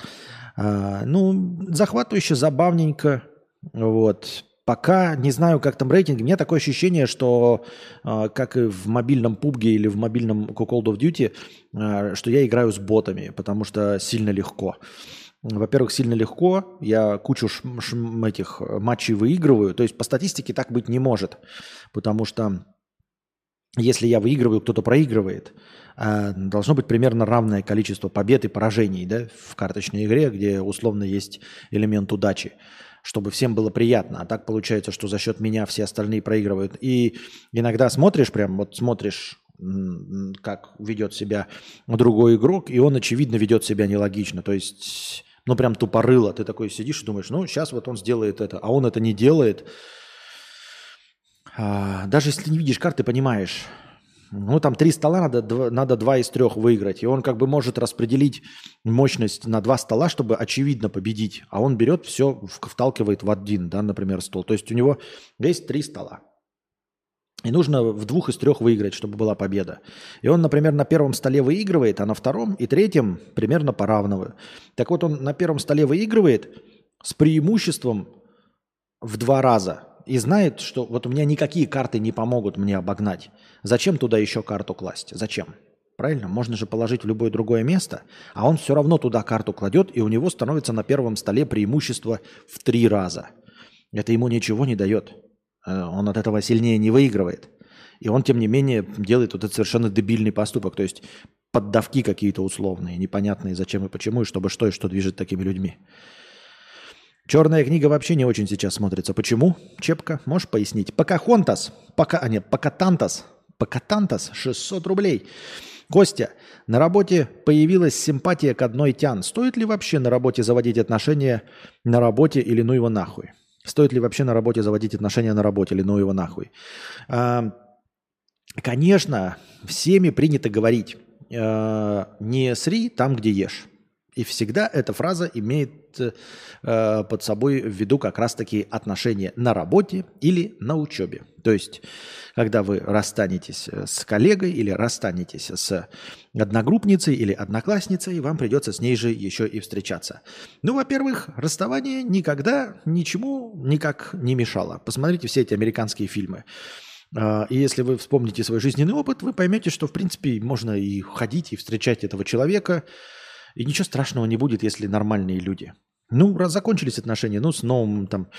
Speaker 1: А, ну, захватывающе, забавненько. Вот. Пока не знаю, как там рейтинг. У меня такое ощущение, что э, как и в мобильном PUBG или в мобильном Call of Duty, э, что я играю с ботами, потому что сильно легко. Во-первых, сильно легко. Я кучу ш- ш- этих матчей выигрываю. То есть по статистике так быть не может. Потому что если я выигрываю, кто-то проигрывает. А должно быть примерно равное количество побед и поражений да, в карточной игре, где условно есть элемент удачи чтобы всем было приятно. А так получается, что за счет меня все остальные проигрывают. И иногда смотришь прям, вот смотришь, как ведет себя другой игрок, и он, очевидно, ведет себя нелогично. То есть, ну, прям тупорыло. Ты такой сидишь и думаешь, ну, сейчас вот он сделает это, а он это не делает. А, даже если не видишь карты, понимаешь, ну, там три стола, надо, надо два из трех выиграть. И он как бы может распределить мощность на два стола, чтобы очевидно победить. А он берет все, вталкивает в один, да, например, стол. То есть у него есть три стола. И нужно в двух из трех выиграть, чтобы была победа. И он, например, на первом столе выигрывает, а на втором и третьем примерно поравного. Так вот, он на первом столе выигрывает с преимуществом в два раза и знает, что вот у меня никакие карты не помогут мне обогнать. Зачем туда еще карту класть? Зачем? Правильно? Можно же положить в любое другое место, а он все равно туда карту кладет, и у него становится на первом столе преимущество в три раза. Это ему ничего не дает. Э, он от этого сильнее не выигрывает. И он, тем не менее, делает вот этот совершенно дебильный поступок. То есть поддавки какие-то условные, непонятные, зачем и почему, и чтобы что и что движет такими людьми. Черная книга вообще не очень сейчас смотрится. Почему? Чепка, можешь пояснить? Покахонтас, пока, а нет, Покатантас, Покатантас, 600 рублей. Костя, на работе появилась симпатия к одной тян. Стоит ли вообще на работе заводить отношения на работе или ну его нахуй? Стоит ли вообще на работе заводить отношения на работе или ну его нахуй? А, конечно, всеми принято говорить, а, не сри там, где ешь. И всегда эта фраза имеет э, под собой в виду как раз-таки отношения на работе или на учебе. То есть, когда вы расстанетесь э, с коллегой или расстанетесь с одногруппницей или одноклассницей, вам придется с ней же еще и встречаться. Ну, во-первых, расставание никогда ничему никак не мешало. Посмотрите все эти американские фильмы. А, и если вы вспомните свой жизненный опыт, вы поймете, что, в принципе, можно и ходить, и встречать этого человека – и ничего страшного не будет, если нормальные люди. Ну, раз закончились отношения, ну, с новым там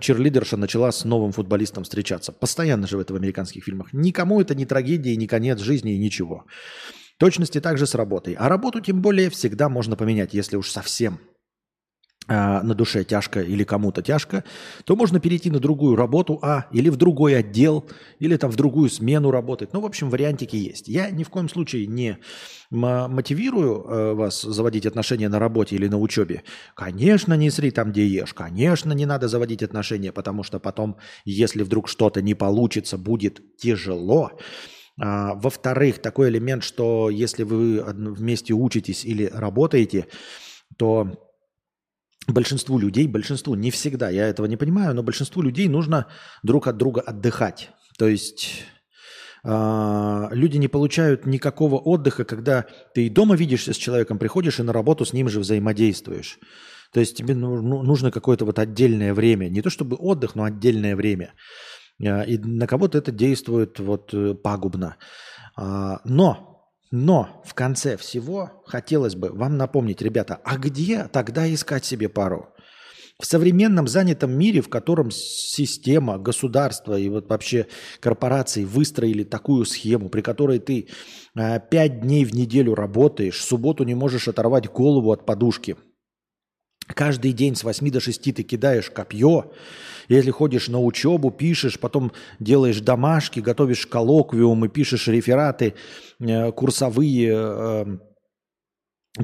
Speaker 1: черлидерша начала с новым футболистом встречаться. Постоянно же в этом американских фильмах. Никому это не трагедия, не конец жизни и ничего. Точности также с работой. А работу тем более всегда можно поменять, если уж совсем на душе тяжко или кому-то тяжко, то можно перейти на другую работу, а, или в другой отдел, или там в другую смену работать. Ну, в общем, вариантики есть. Я ни в коем случае не мотивирую э, вас заводить отношения на работе или на учебе. Конечно, не сри там, где ешь. Конечно, не надо заводить отношения, потому что потом, если вдруг что-то не получится, будет тяжело. А, во-вторых, такой элемент, что если вы вместе учитесь или работаете, то большинству людей, большинству, не всегда, я этого не понимаю, но большинству людей нужно друг от друга отдыхать. То есть э, люди не получают никакого отдыха, когда ты и дома видишься с человеком, приходишь и на работу с ним же взаимодействуешь. То есть тебе ну, нужно какое-то вот отдельное время. Не то чтобы отдых, но отдельное время. А, и на кого-то это действует вот э, пагубно. А, но но в конце всего хотелось бы вам напомнить, ребята, а где тогда искать себе пару? В современном занятом мире, в котором система, государство и вот вообще корпорации выстроили такую схему, при которой ты э, пять дней в неделю работаешь, в субботу не можешь оторвать голову от подушки – Каждый день с 8 до 6 ты кидаешь копье, если ходишь на учебу, пишешь, потом делаешь домашки, готовишь коллоквиумы, пишешь рефераты, э, курсовые, э,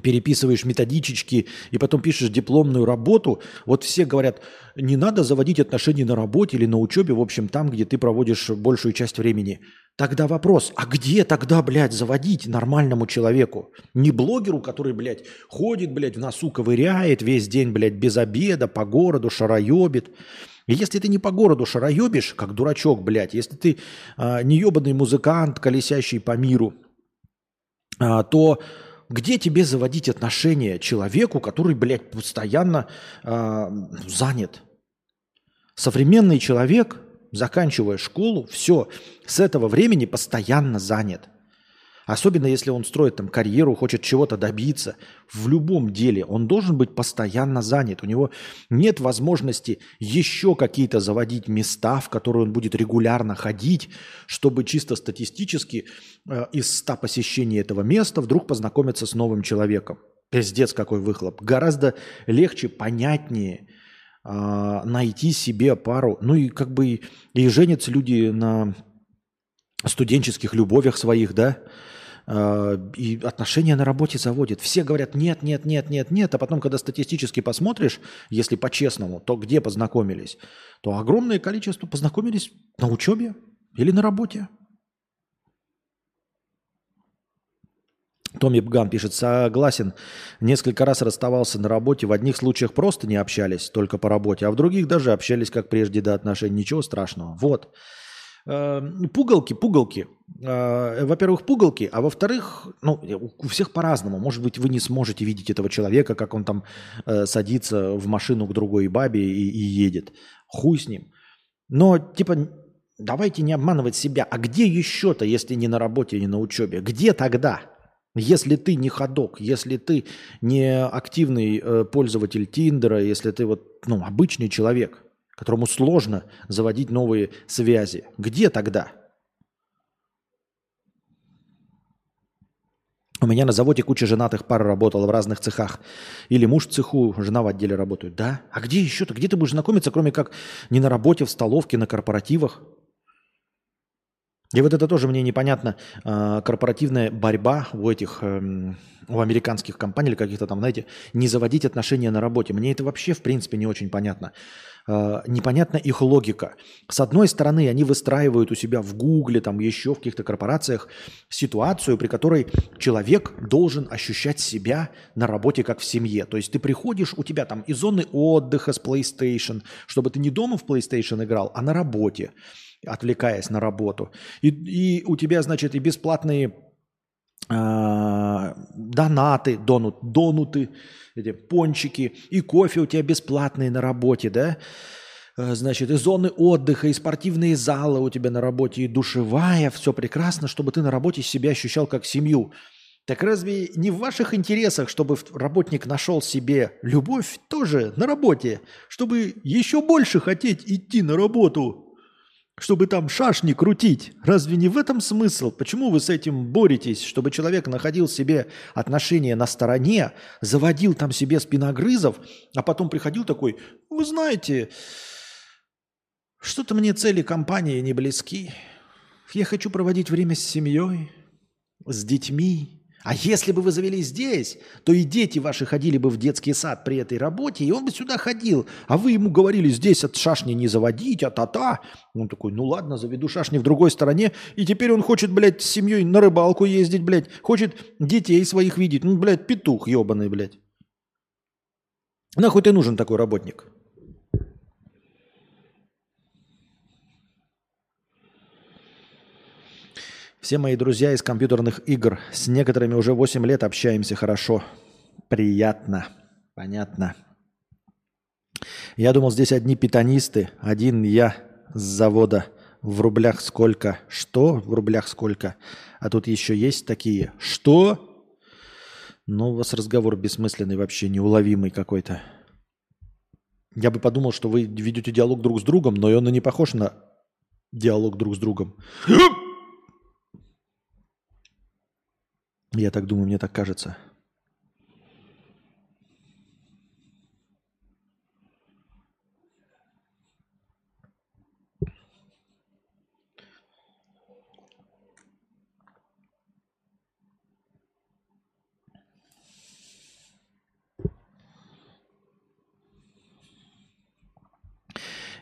Speaker 1: переписываешь методичечки и потом пишешь дипломную работу, вот все говорят, не надо заводить отношения на работе или на учебе, в общем, там, где ты проводишь большую часть времени. Тогда вопрос, а где тогда, блядь, заводить нормальному человеку? Не блогеру, который, блядь, ходит, блядь, в носу ковыряет весь день, блядь, без обеда, по городу, шароебит. Если ты не по городу шароебишь, как дурачок, блядь, если ты а, не ебаный музыкант, колесящий по миру, а, то где тебе заводить отношения человеку, который, блядь, постоянно э, занят? Современный человек, заканчивая школу, все, с этого времени постоянно занят. Особенно если он строит там карьеру, хочет чего-то добиться. В любом деле он должен быть постоянно занят. У него нет возможности еще какие-то заводить места, в которые он будет регулярно ходить, чтобы чисто статистически э, из 100 посещений этого места вдруг познакомиться с новым человеком. Пиздец какой выхлоп. Гораздо легче, понятнее э, найти себе пару. Ну и как бы и женятся люди на студенческих любовях своих, да, Э, и отношения на работе заводит. Все говорят нет, нет, нет, нет, нет, а потом, когда статистически посмотришь, если по-честному, то где познакомились, то огромное количество познакомились на учебе или на работе. Томми Бган пишет, согласен, несколько раз расставался на работе, в одних случаях просто не общались, только по работе, а в других даже общались как прежде до отношений, ничего страшного. Вот. Эм, пугалки, пугалки. Э, во-первых, пугалки, а во-вторых, ну, у всех по-разному. Может быть, вы не сможете видеть этого человека, как он там э, садится в машину к другой бабе и, и едет. Хуй с ним. Но, типа, давайте не обманывать себя. А где еще-то, если не на работе, не на учебе? Где тогда? Если ты не ходок, если ты не активный э, пользователь Тиндера, если ты вот, ну, обычный человек, которому сложно заводить новые связи. Где тогда? У меня на заводе куча женатых пар работала в разных цехах. Или муж в цеху, жена в отделе работают. Да? А где еще-то? Где ты будешь знакомиться, кроме как не на работе, в столовке, на корпоративах? И вот это тоже мне непонятно. А, корпоративная борьба у этих, эм, у американских компаний или каких-то там, знаете, не заводить отношения на работе. Мне это вообще, в принципе, не очень понятно. А, непонятна их логика. С одной стороны, они выстраивают у себя в Гугле, там еще в каких-то корпорациях ситуацию, при которой человек должен ощущать себя на работе как в семье. То есть ты приходишь, у тебя там и зоны отдыха с PlayStation, чтобы ты не дома в PlayStation играл, а на работе отвлекаясь на работу. И, и у тебя, значит, и бесплатные э, донаты, донут, донуты, эти пончики, и кофе у тебя бесплатные на работе, да? Э, значит, и зоны отдыха, и спортивные залы у тебя на работе, и душевая, все прекрасно, чтобы ты на работе себя ощущал как семью. Так разве не в ваших интересах, чтобы работник нашел себе любовь тоже на работе, чтобы еще больше хотеть идти на работу? Чтобы там шашни крутить. Разве не в этом смысл? Почему вы с этим боретесь, чтобы человек находил себе отношения на стороне, заводил там себе спиногрызов, а потом приходил такой, вы знаете, что-то мне цели компании не близки. Я хочу проводить время с семьей, с детьми, а если бы вы завели здесь, то и дети ваши ходили бы в детский сад при этой работе, и он бы сюда ходил. А вы ему говорили, здесь от шашни не заводить, а та-та. Он такой, ну ладно, заведу шашни в другой стороне. И теперь он хочет, блядь, с семьей на рыбалку ездить, блядь. Хочет детей своих видеть. Ну, блядь, петух ебаный, блядь. Нахуй ты нужен такой работник? Все мои друзья из компьютерных игр. С некоторыми уже 8 лет общаемся хорошо. Приятно. Понятно. Я думал, здесь одни питанисты. Один я с завода. В рублях сколько? Что? В рублях сколько? А тут еще есть такие. Что? Ну, у вас разговор бессмысленный вообще, неуловимый какой-то. Я бы подумал, что вы ведете диалог друг с другом, но он и не похож на диалог друг с другом. Я так думаю, мне так кажется.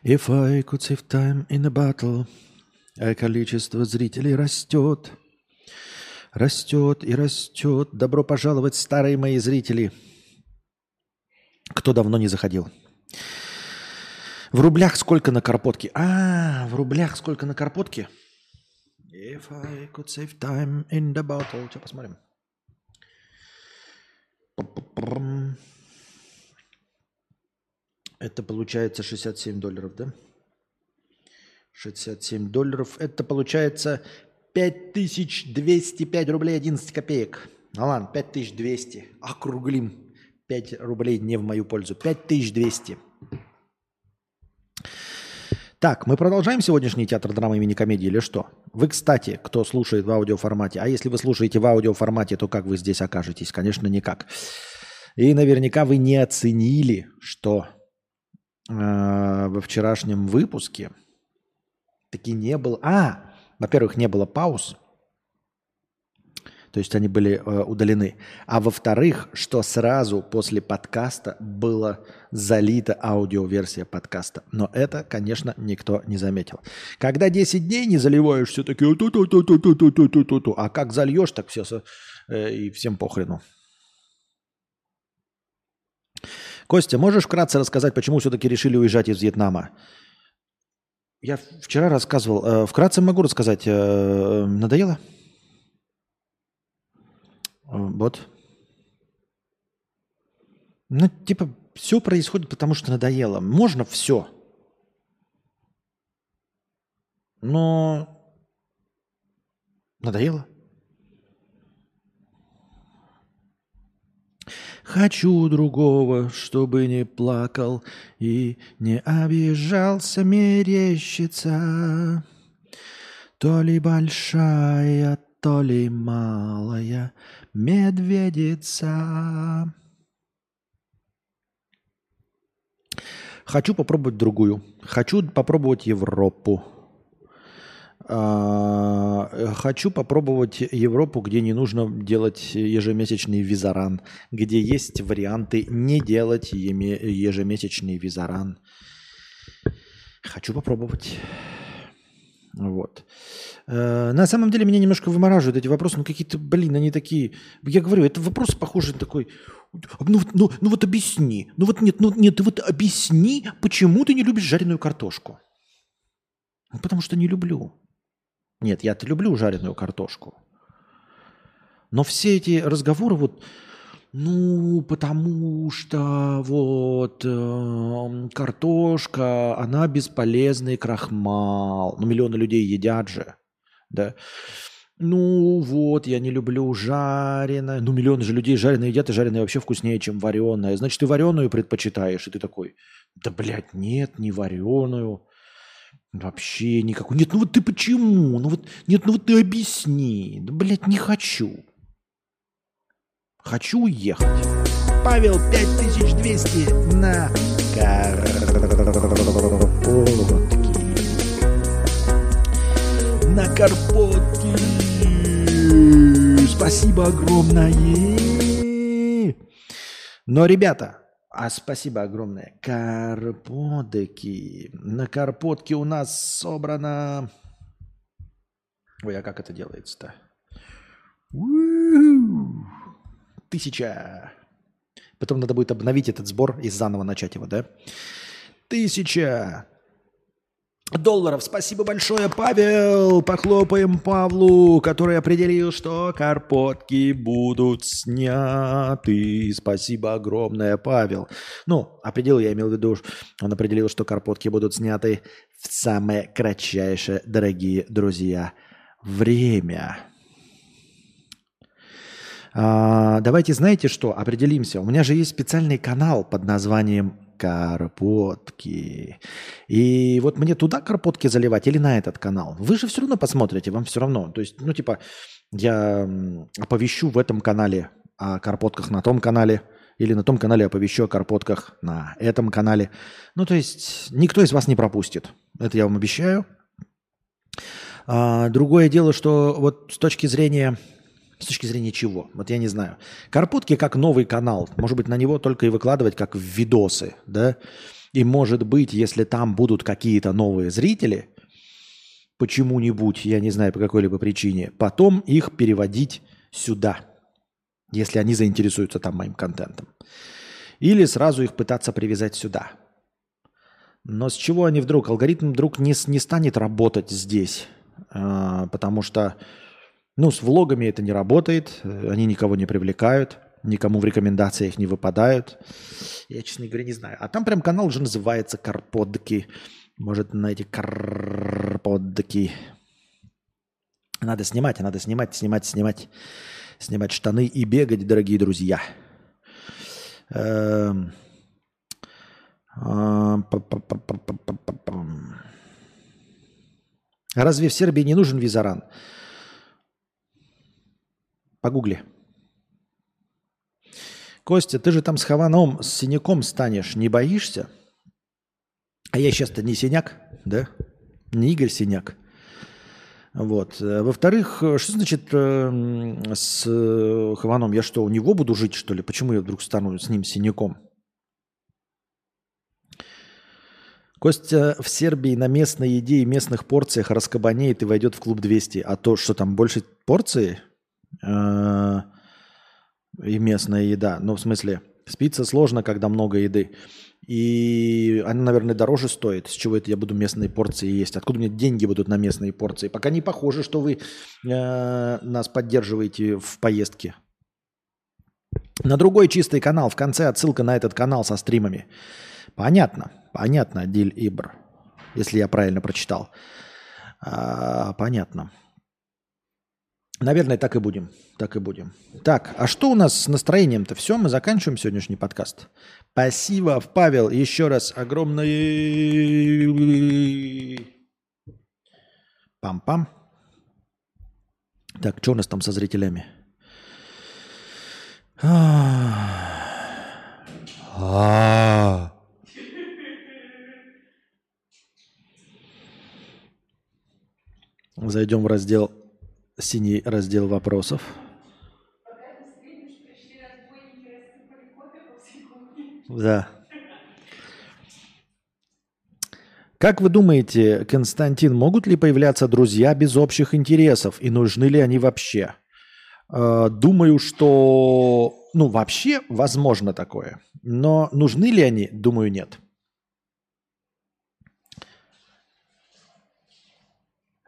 Speaker 1: If I could save time in a battle, а количество зрителей растет – Растет и растет. Добро пожаловать, старые мои зрители. Кто давно не заходил. В рублях сколько на карпотке? А, в рублях сколько на карпотке? If I could save time in the battle. Сейчас посмотрим. Это получается 67 долларов, да? 67 долларов. Это получается 5205 рублей 11 копеек. Ну ладно, 5200. Округлим. 5 рублей не в мою пользу. 5200. Так, мы продолжаем сегодняшний театр драмы и мини-комедии или что? Вы, кстати, кто слушает в аудиоформате, а если вы слушаете в аудиоформате, то как вы здесь окажетесь? Конечно, никак. И наверняка вы не оценили, что э, во вчерашнем выпуске таки не было... А, во-первых, не было пауз, то есть они были э, удалены. А во-вторых, что сразу после подкаста была залита аудиоверсия подкаста. Но это, конечно, никто не заметил. Когда 10 дней не заливаешь, все таки ту ту ту ту ту ту ту ту ту ту а как зальешь, так все э, и всем похрену. Костя, можешь вкратце рассказать, почему все-таки решили уезжать из Вьетнама? Я вчера рассказывал. Э, вкратце могу рассказать. Э, надоело? Вот. Ну, типа, все происходит, потому что надоело. Можно все. Но надоело. Хочу другого, чтобы не плакал и не обижался мерещица. То ли большая, то ли малая медведица. Хочу попробовать другую. Хочу попробовать Европу. А, хочу попробовать Европу, где не нужно делать ежемесячный визаран, где есть варианты не делать ежемесячный визаран. Хочу попробовать. Вот. Э, на самом деле меня немножко вымораживают эти вопросы, ну какие-то, блин, они такие. Я говорю, это вопрос похожий такой. Ну, ну, ну вот объясни. Ну вот нет, ну нет, вот объясни, почему ты не любишь жареную картошку. Ну, потому что не люблю. Нет, я-то люблю жареную картошку. Но все эти разговоры вот, ну, потому что вот э, картошка, она бесполезный крахмал. Ну, миллионы людей едят же, да. Ну вот, я не люблю жареное. Ну, миллионы же людей жареное едят, и жареное вообще вкуснее, чем вареное. Значит, ты вареную предпочитаешь, и ты такой, да, блядь, нет, не вареную. Вообще никакой. Нет, ну вот ты почему? Ну вот, нет, ну вот ты объясни. Да, блядь, не хочу. Хочу уехать. Павел 5200 на карпотке. На карпотке. Спасибо огромное. Но, ребята, а спасибо огромное. Карпотки. На карпотке у нас собрано... Ой, а как это делается-то? Тысяча. Потом надо будет обновить этот сбор и заново начать его, да? Тысяча долларов. Спасибо большое, Павел. Похлопаем Павлу, который определил, что карпотки будут сняты. Спасибо огромное, Павел. Ну, определил, я имел в виду, он определил, что карпотки будут сняты в самое кратчайшее, дорогие друзья, время. А, давайте, знаете что, определимся. У меня же есть специальный канал под названием Карпотки. И вот мне туда карпотки заливать или на этот канал? Вы же все равно посмотрите, вам все равно. То есть, ну, типа, я оповещу в этом канале о карпотках на том канале, или на том канале оповещу о карпотках на этом канале. Ну, то есть, никто из вас не пропустит. Это я вам обещаю. А, другое дело, что вот с точки зрения с точки зрения чего? Вот я не знаю. Карпутки как новый канал. Может быть, на него только и выкладывать как в видосы, да? И может быть, если там будут какие-то новые зрители, почему-нибудь, я не знаю по какой-либо причине, потом их переводить сюда, если они заинтересуются там моим контентом. Или сразу их пытаться привязать сюда. Но с чего они вдруг? Алгоритм вдруг не, не станет работать здесь, э, потому что ну, с влогами это не работает, они никого не привлекают, никому в рекомендациях не выпадают. Я, честно говоря, не знаю. А там прям канал уже называется «Карподки». Может, на эти «Карподки». Надо снимать, надо снимать, снимать, снимать. Снимать штаны и бегать, дорогие друзья. Эм. А, Разве в Сербии не нужен визаран? Погугли. Костя, ты же там с Хованом, с синяком станешь, не боишься? А я сейчас-то не синяк, да? Не Игорь Синяк. Вот. Во-вторых, что значит э, с Хованом? Я что, у него буду жить, что ли? Почему я вдруг стану с ним синяком? Костя в Сербии на местной еде и местных порциях раскабанеет и войдет в клуб 200. А то, что там больше порции э, и местная еда. Ну, в смысле, спиться сложно, когда много еды. И она, наверное, дороже стоит. С чего это я буду местные порции есть? Откуда мне деньги будут на местные порции? Пока не похоже, что вы э, нас поддерживаете в поездке. На другой чистый канал. В конце отсылка на этот канал со стримами. Понятно. Понятно, Диль Ибр, если я правильно прочитал. А, понятно. Наверное, так и будем. Так и будем. Так, а что у нас с настроением-то? Все, мы заканчиваем сегодняшний подкаст. Спасибо, Павел, еще раз огромное... Пам-пам. Так, что у нас там со зрителями? Зайдем в раздел, синий раздел вопросов. Да. Как вы думаете, Константин, могут ли появляться друзья без общих интересов и нужны ли они вообще? Э, думаю, что, ну, вообще возможно такое. Но нужны ли они? Думаю, нет.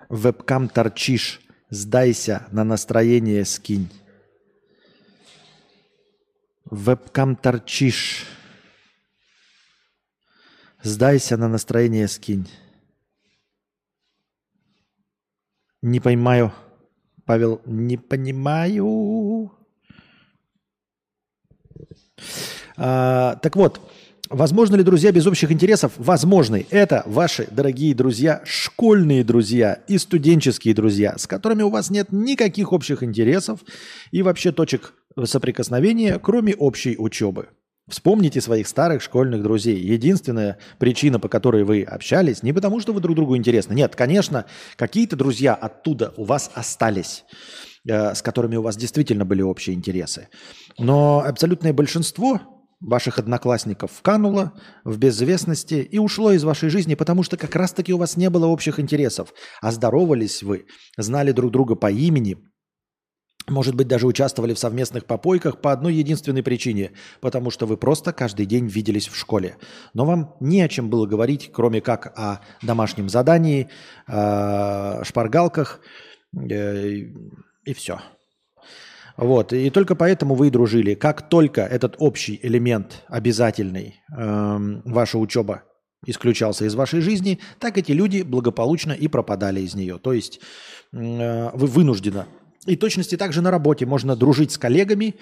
Speaker 1: Вебкам торчишь, сдайся, на настроение скинь. Вебкам торчишь. Сдайся, на настроение скинь. Не понимаю. Павел, не понимаю. А, так вот, Возможно ли друзья без общих интересов? Возможны. Это ваши дорогие друзья, школьные друзья и студенческие друзья, с которыми у вас нет никаких общих интересов и вообще точек соприкосновения, кроме общей учебы. Вспомните своих старых школьных друзей. Единственная причина, по которой вы общались, не потому, что вы друг другу интересны. Нет, конечно, какие-то друзья оттуда у вас остались, э, с которыми у вас действительно были общие интересы. Но абсолютное большинство ваших одноклассников кануло в безвестности и ушло из вашей жизни, потому что как раз-таки у вас не было общих интересов. А здоровались вы, знали друг друга по имени, может быть, даже участвовали в совместных попойках по одной единственной причине, потому что вы просто каждый день виделись в школе. Но вам не о чем было говорить, кроме как о домашнем задании, шпаргалках э, и все. Вот. И только поэтому вы и дружили. Как только этот общий элемент обязательный, эм, ваша учеба исключался из вашей жизни, так эти люди благополучно и пропадали из нее. То есть э, вы вынуждены. И точности также на работе можно дружить с коллегами,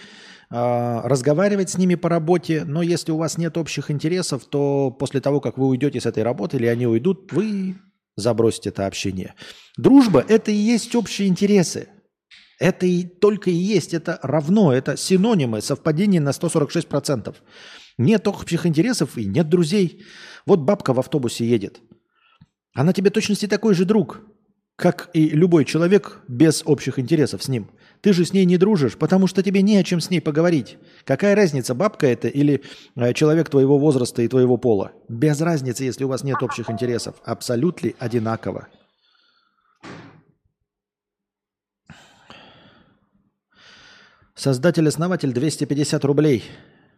Speaker 1: э, разговаривать с ними по работе, но если у вас нет общих интересов, то после того, как вы уйдете с этой работы или они уйдут, вы забросите это общение. Дружба – это и есть общие интересы. Это и только и есть, это равно, это синонимы, совпадение на 146%. Нет общих интересов и нет друзей. Вот бабка в автобусе едет. Она тебе точности такой же друг, как и любой человек без общих интересов с ним. Ты же с ней не дружишь, потому что тебе не о чем с ней поговорить. Какая разница, бабка это или э, человек твоего возраста и твоего пола? Без разницы, если у вас нет общих интересов. Абсолютно одинаково. Создатель-основатель 250 рублей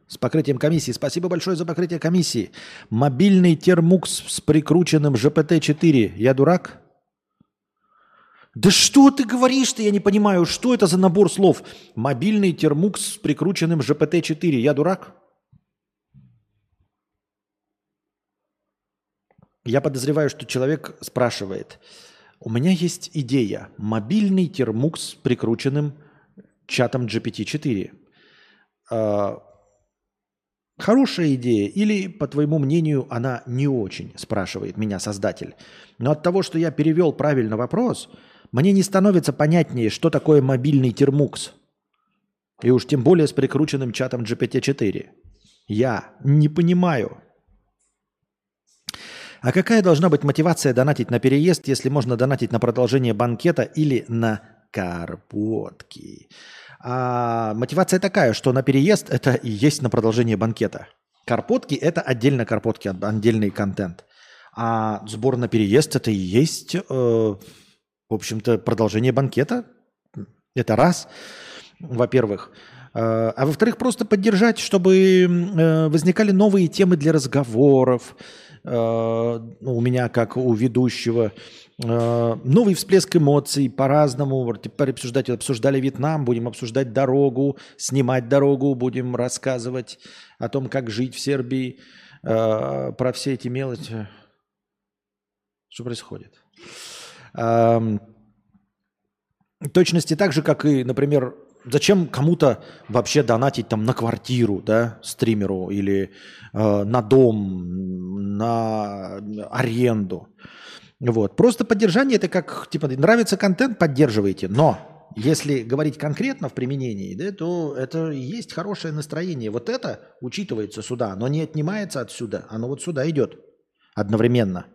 Speaker 1: с покрытием комиссии. Спасибо большое за покрытие комиссии. Мобильный термукс с прикрученным ЖПТ-4. Я дурак? Да что ты говоришь-то, я не понимаю, что это за набор слов? Мобильный термукс с прикрученным ЖПТ-4. Я дурак? Я подозреваю, что человек спрашивает. У меня есть идея. Мобильный термукс с прикрученным чатом GPT-4. А, хорошая идея или, по твоему мнению, она не очень, спрашивает меня создатель. Но от того, что я перевел правильно вопрос, мне не становится понятнее, что такое мобильный термукс. И уж тем более с прикрученным чатом GPT-4. Я не понимаю. А какая должна быть мотивация донатить на переезд, если можно донатить на продолжение банкета или на карпотки? А мотивация такая, что на переезд это и есть на продолжение банкета. Карпотки это отдельно карпотки, отдельный контент. А сбор на переезд это и есть, э, в общем-то, продолжение банкета. Это раз, во-первых. Э, а во-вторых, просто поддержать, чтобы э, возникали новые темы для разговоров. Э, ну, у меня, как у ведущего, новый всплеск эмоций по-разному. Теперь обсуждать, обсуждали Вьетнам, будем обсуждать дорогу, снимать дорогу, будем рассказывать о том, как жить в Сербии, э, про все эти мелочи. Что происходит? Эм, точности так же, как и, например, зачем кому-то вообще донатить там на квартиру, да, стримеру или э, на дом, на аренду. Вот. Просто поддержание это как, типа, нравится контент, поддерживайте. Но если говорить конкретно в применении, да, то это есть хорошее настроение. Вот это учитывается сюда, но не отнимается отсюда, оно вот сюда идет одновременно.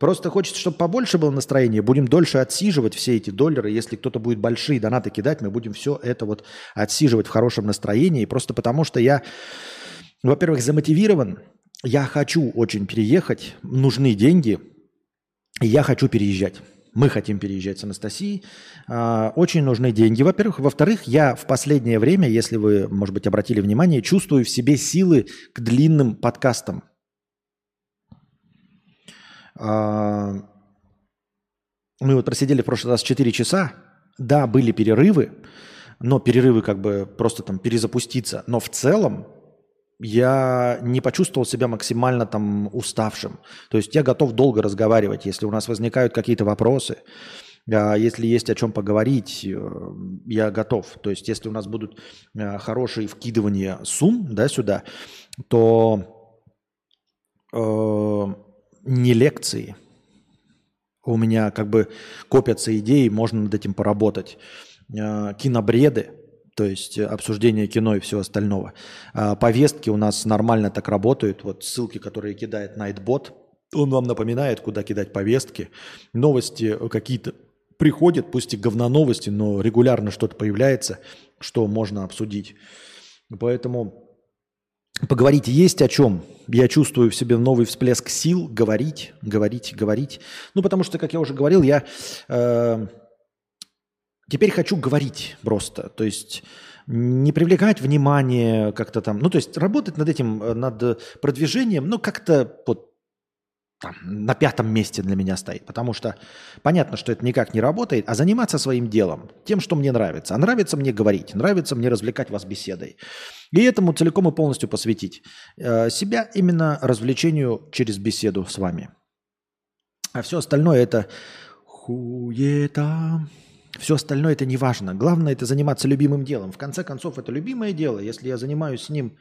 Speaker 1: Просто хочется, чтобы побольше было настроения, будем дольше отсиживать все эти доллары. Если кто-то будет большие донаты кидать, мы будем все это вот отсиживать в хорошем настроении. Просто потому что я, во-первых, замотивирован, я хочу очень переехать, нужны деньги – я хочу переезжать. Мы хотим переезжать с Анастасией. А, очень нужны деньги, во-первых. Во-вторых, я в последнее время, если вы, может быть, обратили внимание, чувствую в себе силы к длинным подкастам. А, мы вот просидели в прошлый раз 4 часа. Да, были перерывы, но перерывы как бы просто там перезапуститься. Но в целом я не почувствовал себя максимально там уставшим. То есть я готов долго разговаривать, если у нас возникают какие-то вопросы, а, если есть о чем поговорить, э, я готов. То есть если у нас будут э, хорошие вкидывания сумм да, сюда, то э, не лекции. У меня как бы копятся идеи, можно над этим поработать. Э, кинобреды – то есть э, обсуждение кино и всего остального. А повестки у нас нормально так работают. Вот ссылки, которые кидает Nightbot, он вам напоминает, куда кидать повестки. Новости какие-то приходят, пусть и говноновости, но регулярно что-то появляется, что можно обсудить. Поэтому поговорить есть о чем. Я чувствую в себе новый всплеск сил говорить, говорить, говорить. Ну, потому что, как я уже говорил, я... Э, Теперь хочу говорить просто, то есть не привлекать внимание как-то там, ну то есть работать над этим, э, над продвижением, ну как-то вот там, на пятом месте для меня стоит, потому что понятно, что это никак не работает, а заниматься своим делом, тем, что мне нравится. А нравится мне говорить, нравится мне развлекать вас беседой. И этому целиком и полностью посвятить э, себя именно развлечению через беседу с вами. А все остальное это хуета. Все остальное это не важно. Главное это заниматься любимым делом. В конце концов, это любимое дело. Если я занимаюсь с ним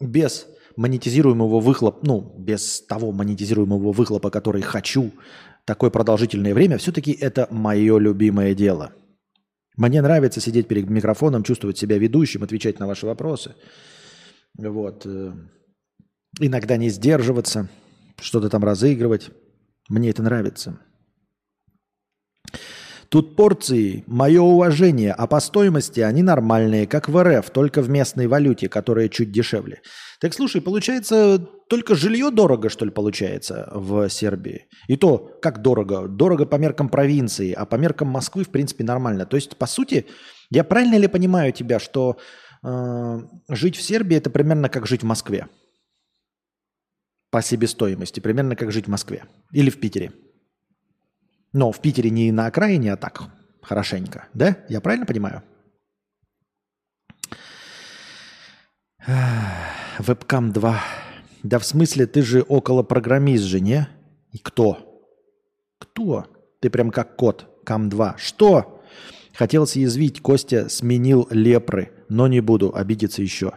Speaker 1: без монетизируемого выхлопа, ну, без того монетизируемого выхлопа, который хочу, такое продолжительное время, все-таки это мое любимое дело. Мне нравится сидеть перед микрофоном, чувствовать себя ведущим, отвечать на ваши вопросы. Вот. Э, иногда не сдерживаться, что-то там разыгрывать. Мне это нравится. Тут порции, мое уважение, а по стоимости они нормальные, как в РФ, только в местной валюте, которая чуть дешевле. Так слушай, получается, только жилье дорого, что ли, получается в Сербии? И то, как дорого? Дорого по меркам провинции, а по меркам Москвы, в принципе, нормально. То есть, по сути, я правильно ли понимаю тебя, что э, жить в Сербии это примерно как жить в Москве? По себестоимости, примерно как жить в Москве или в Питере. Но в Питере не на окраине, а так, хорошенько. Да? Я правильно понимаю? <sighs> Вебкам 2. Да в смысле, ты же около программист же, не? И кто? Кто? Ты прям как кот. Кам 2. Что? Хотел съязвить, Костя сменил лепры, но не буду обидеться еще.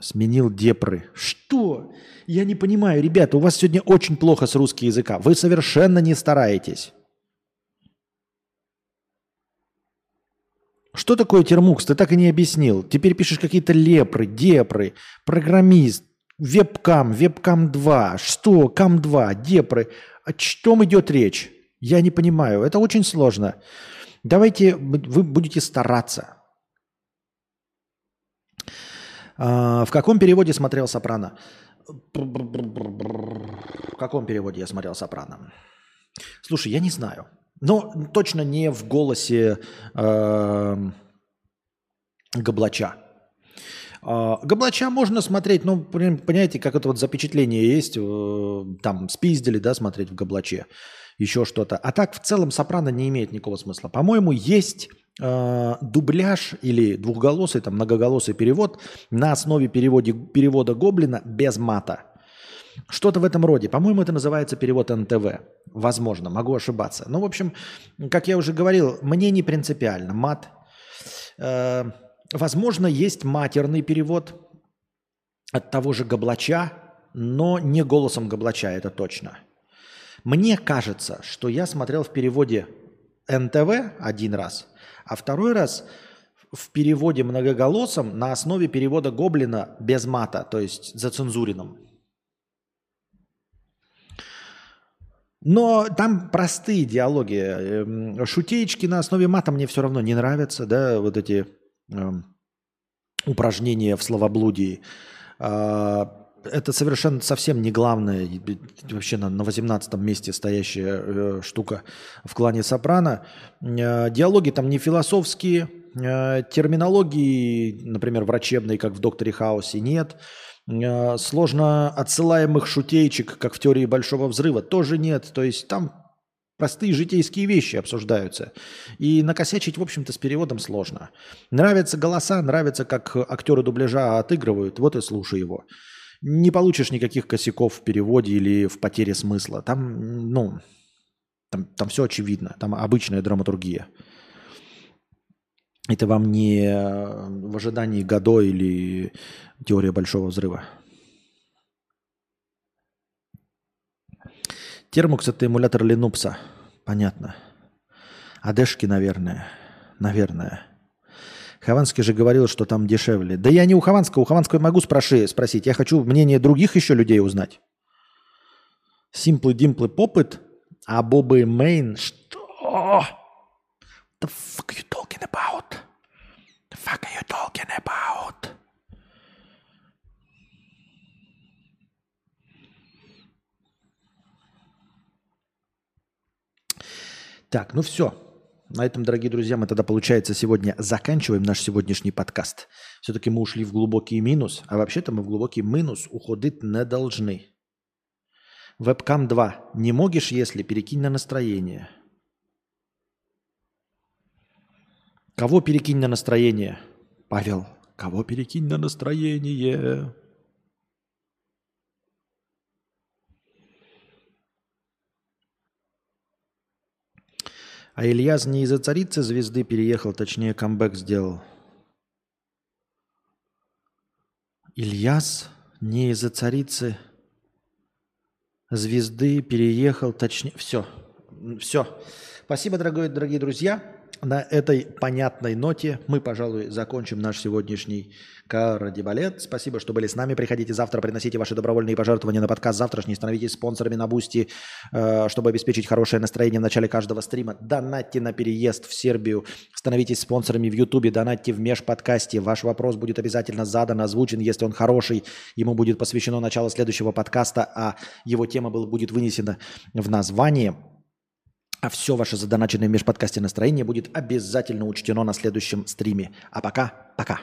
Speaker 1: Сменил депры. Что? Я не понимаю, ребята, у вас сегодня очень плохо с русским языка. Вы совершенно не стараетесь. Что такое термукс? Ты так и не объяснил. Теперь пишешь какие-то лепры, депры, программист, вебкам, вебкам 2. Что? Кам 2, депры. О чем идет речь? Я не понимаю. Это очень сложно. Давайте вы будете стараться. А, в каком переводе смотрел «Сопрано»? В каком переводе я смотрел «Сопрано»? Слушай, я не знаю. Но точно не в голосе э, Гоблача. Э, Гоблача можно смотреть, ну, понимаете, как это вот запечатление есть, э, там, спиздили, да, смотреть в Гоблаче, еще что-то. А так, в целом, Сопрано не имеет никакого смысла. По-моему, есть э, дубляж или двухголосый, там, многоголосый перевод на основе переводе, перевода Гоблина без мата. Что-то в этом роде. По-моему, это называется перевод НТВ. Возможно, могу ошибаться. Ну, в общем, как я уже говорил, мне не принципиально. Мат. Э, возможно, есть матерный перевод от того же Гоблача, но не голосом Гоблача, это точно. Мне кажется, что я смотрел в переводе НТВ один раз, а второй раз в переводе многоголосом на основе перевода Гоблина без мата, то есть зацензуренным. Но там простые диалоги. Эм, шутеечки на основе мата мне все равно не нравятся, да, вот эти э, упражнения в словоблудии. Э, это совершенно совсем не главная, вообще на, на 18 месте стоящая э, штука в клане Сопрано. Э, диалоги там не философские, э, терминологии, например, врачебной, как в «Докторе Хаусе», нет. Э, сложно отсылаемых шутейчик, как в теории Большого Взрыва, тоже нет. То есть там простые житейские вещи обсуждаются. И накосячить, в общем-то, с переводом сложно. Нравятся голоса, нравится, как актеры дубляжа отыгрывают, вот и слушай его. Не получишь никаких косяков в переводе или в потере смысла. Там, ну, там, там все очевидно. Там обычная драматургия. Это вам не э, в ожидании Годо или теория большого взрыва. Термукс это эмулятор Linux. Понятно. Адешки, наверное. Наверное. Хованский же говорил, что там дешевле. Да я не у Хованского. У Хованского могу спроши, спросить. Я хочу мнение других еще людей узнать. Симплы, димплы, попыт. А Бобы Мейн. Что? The fuck you talking about? The fuck are you talking about? Так, ну все. На этом, дорогие друзья, мы тогда, получается, сегодня заканчиваем наш сегодняшний подкаст. Все-таки мы ушли в глубокий минус, а вообще-то мы в глубокий минус уходить не должны. Вебкам 2. Не могешь, если перекинь на настроение – Кого перекинь на настроение? Павел, кого перекинь на настроение? А Ильяс не из-за царицы звезды переехал, точнее камбэк сделал. Ильяс не из-за царицы звезды переехал, точнее... Все, все. Спасибо, дорогие, дорогие друзья. На этой понятной ноте мы, пожалуй, закончим наш сегодняшний кордебалет. Спасибо, что были с нами. Приходите завтра, приносите ваши добровольные пожертвования на подкаст завтрашний, становитесь спонсорами на Boosty, э, чтобы обеспечить хорошее настроение в начале каждого стрима. Донатьте на переезд в Сербию, становитесь спонсорами в Ютубе, донатьте в межподкасте. Ваш вопрос будет обязательно задан, озвучен, если он хороший. Ему будет посвящено начало следующего подкаста, а его тема будет вынесена в название. А все ваше задоначенное в межподкасте настроение будет обязательно учтено на следующем стриме. А пока, пока.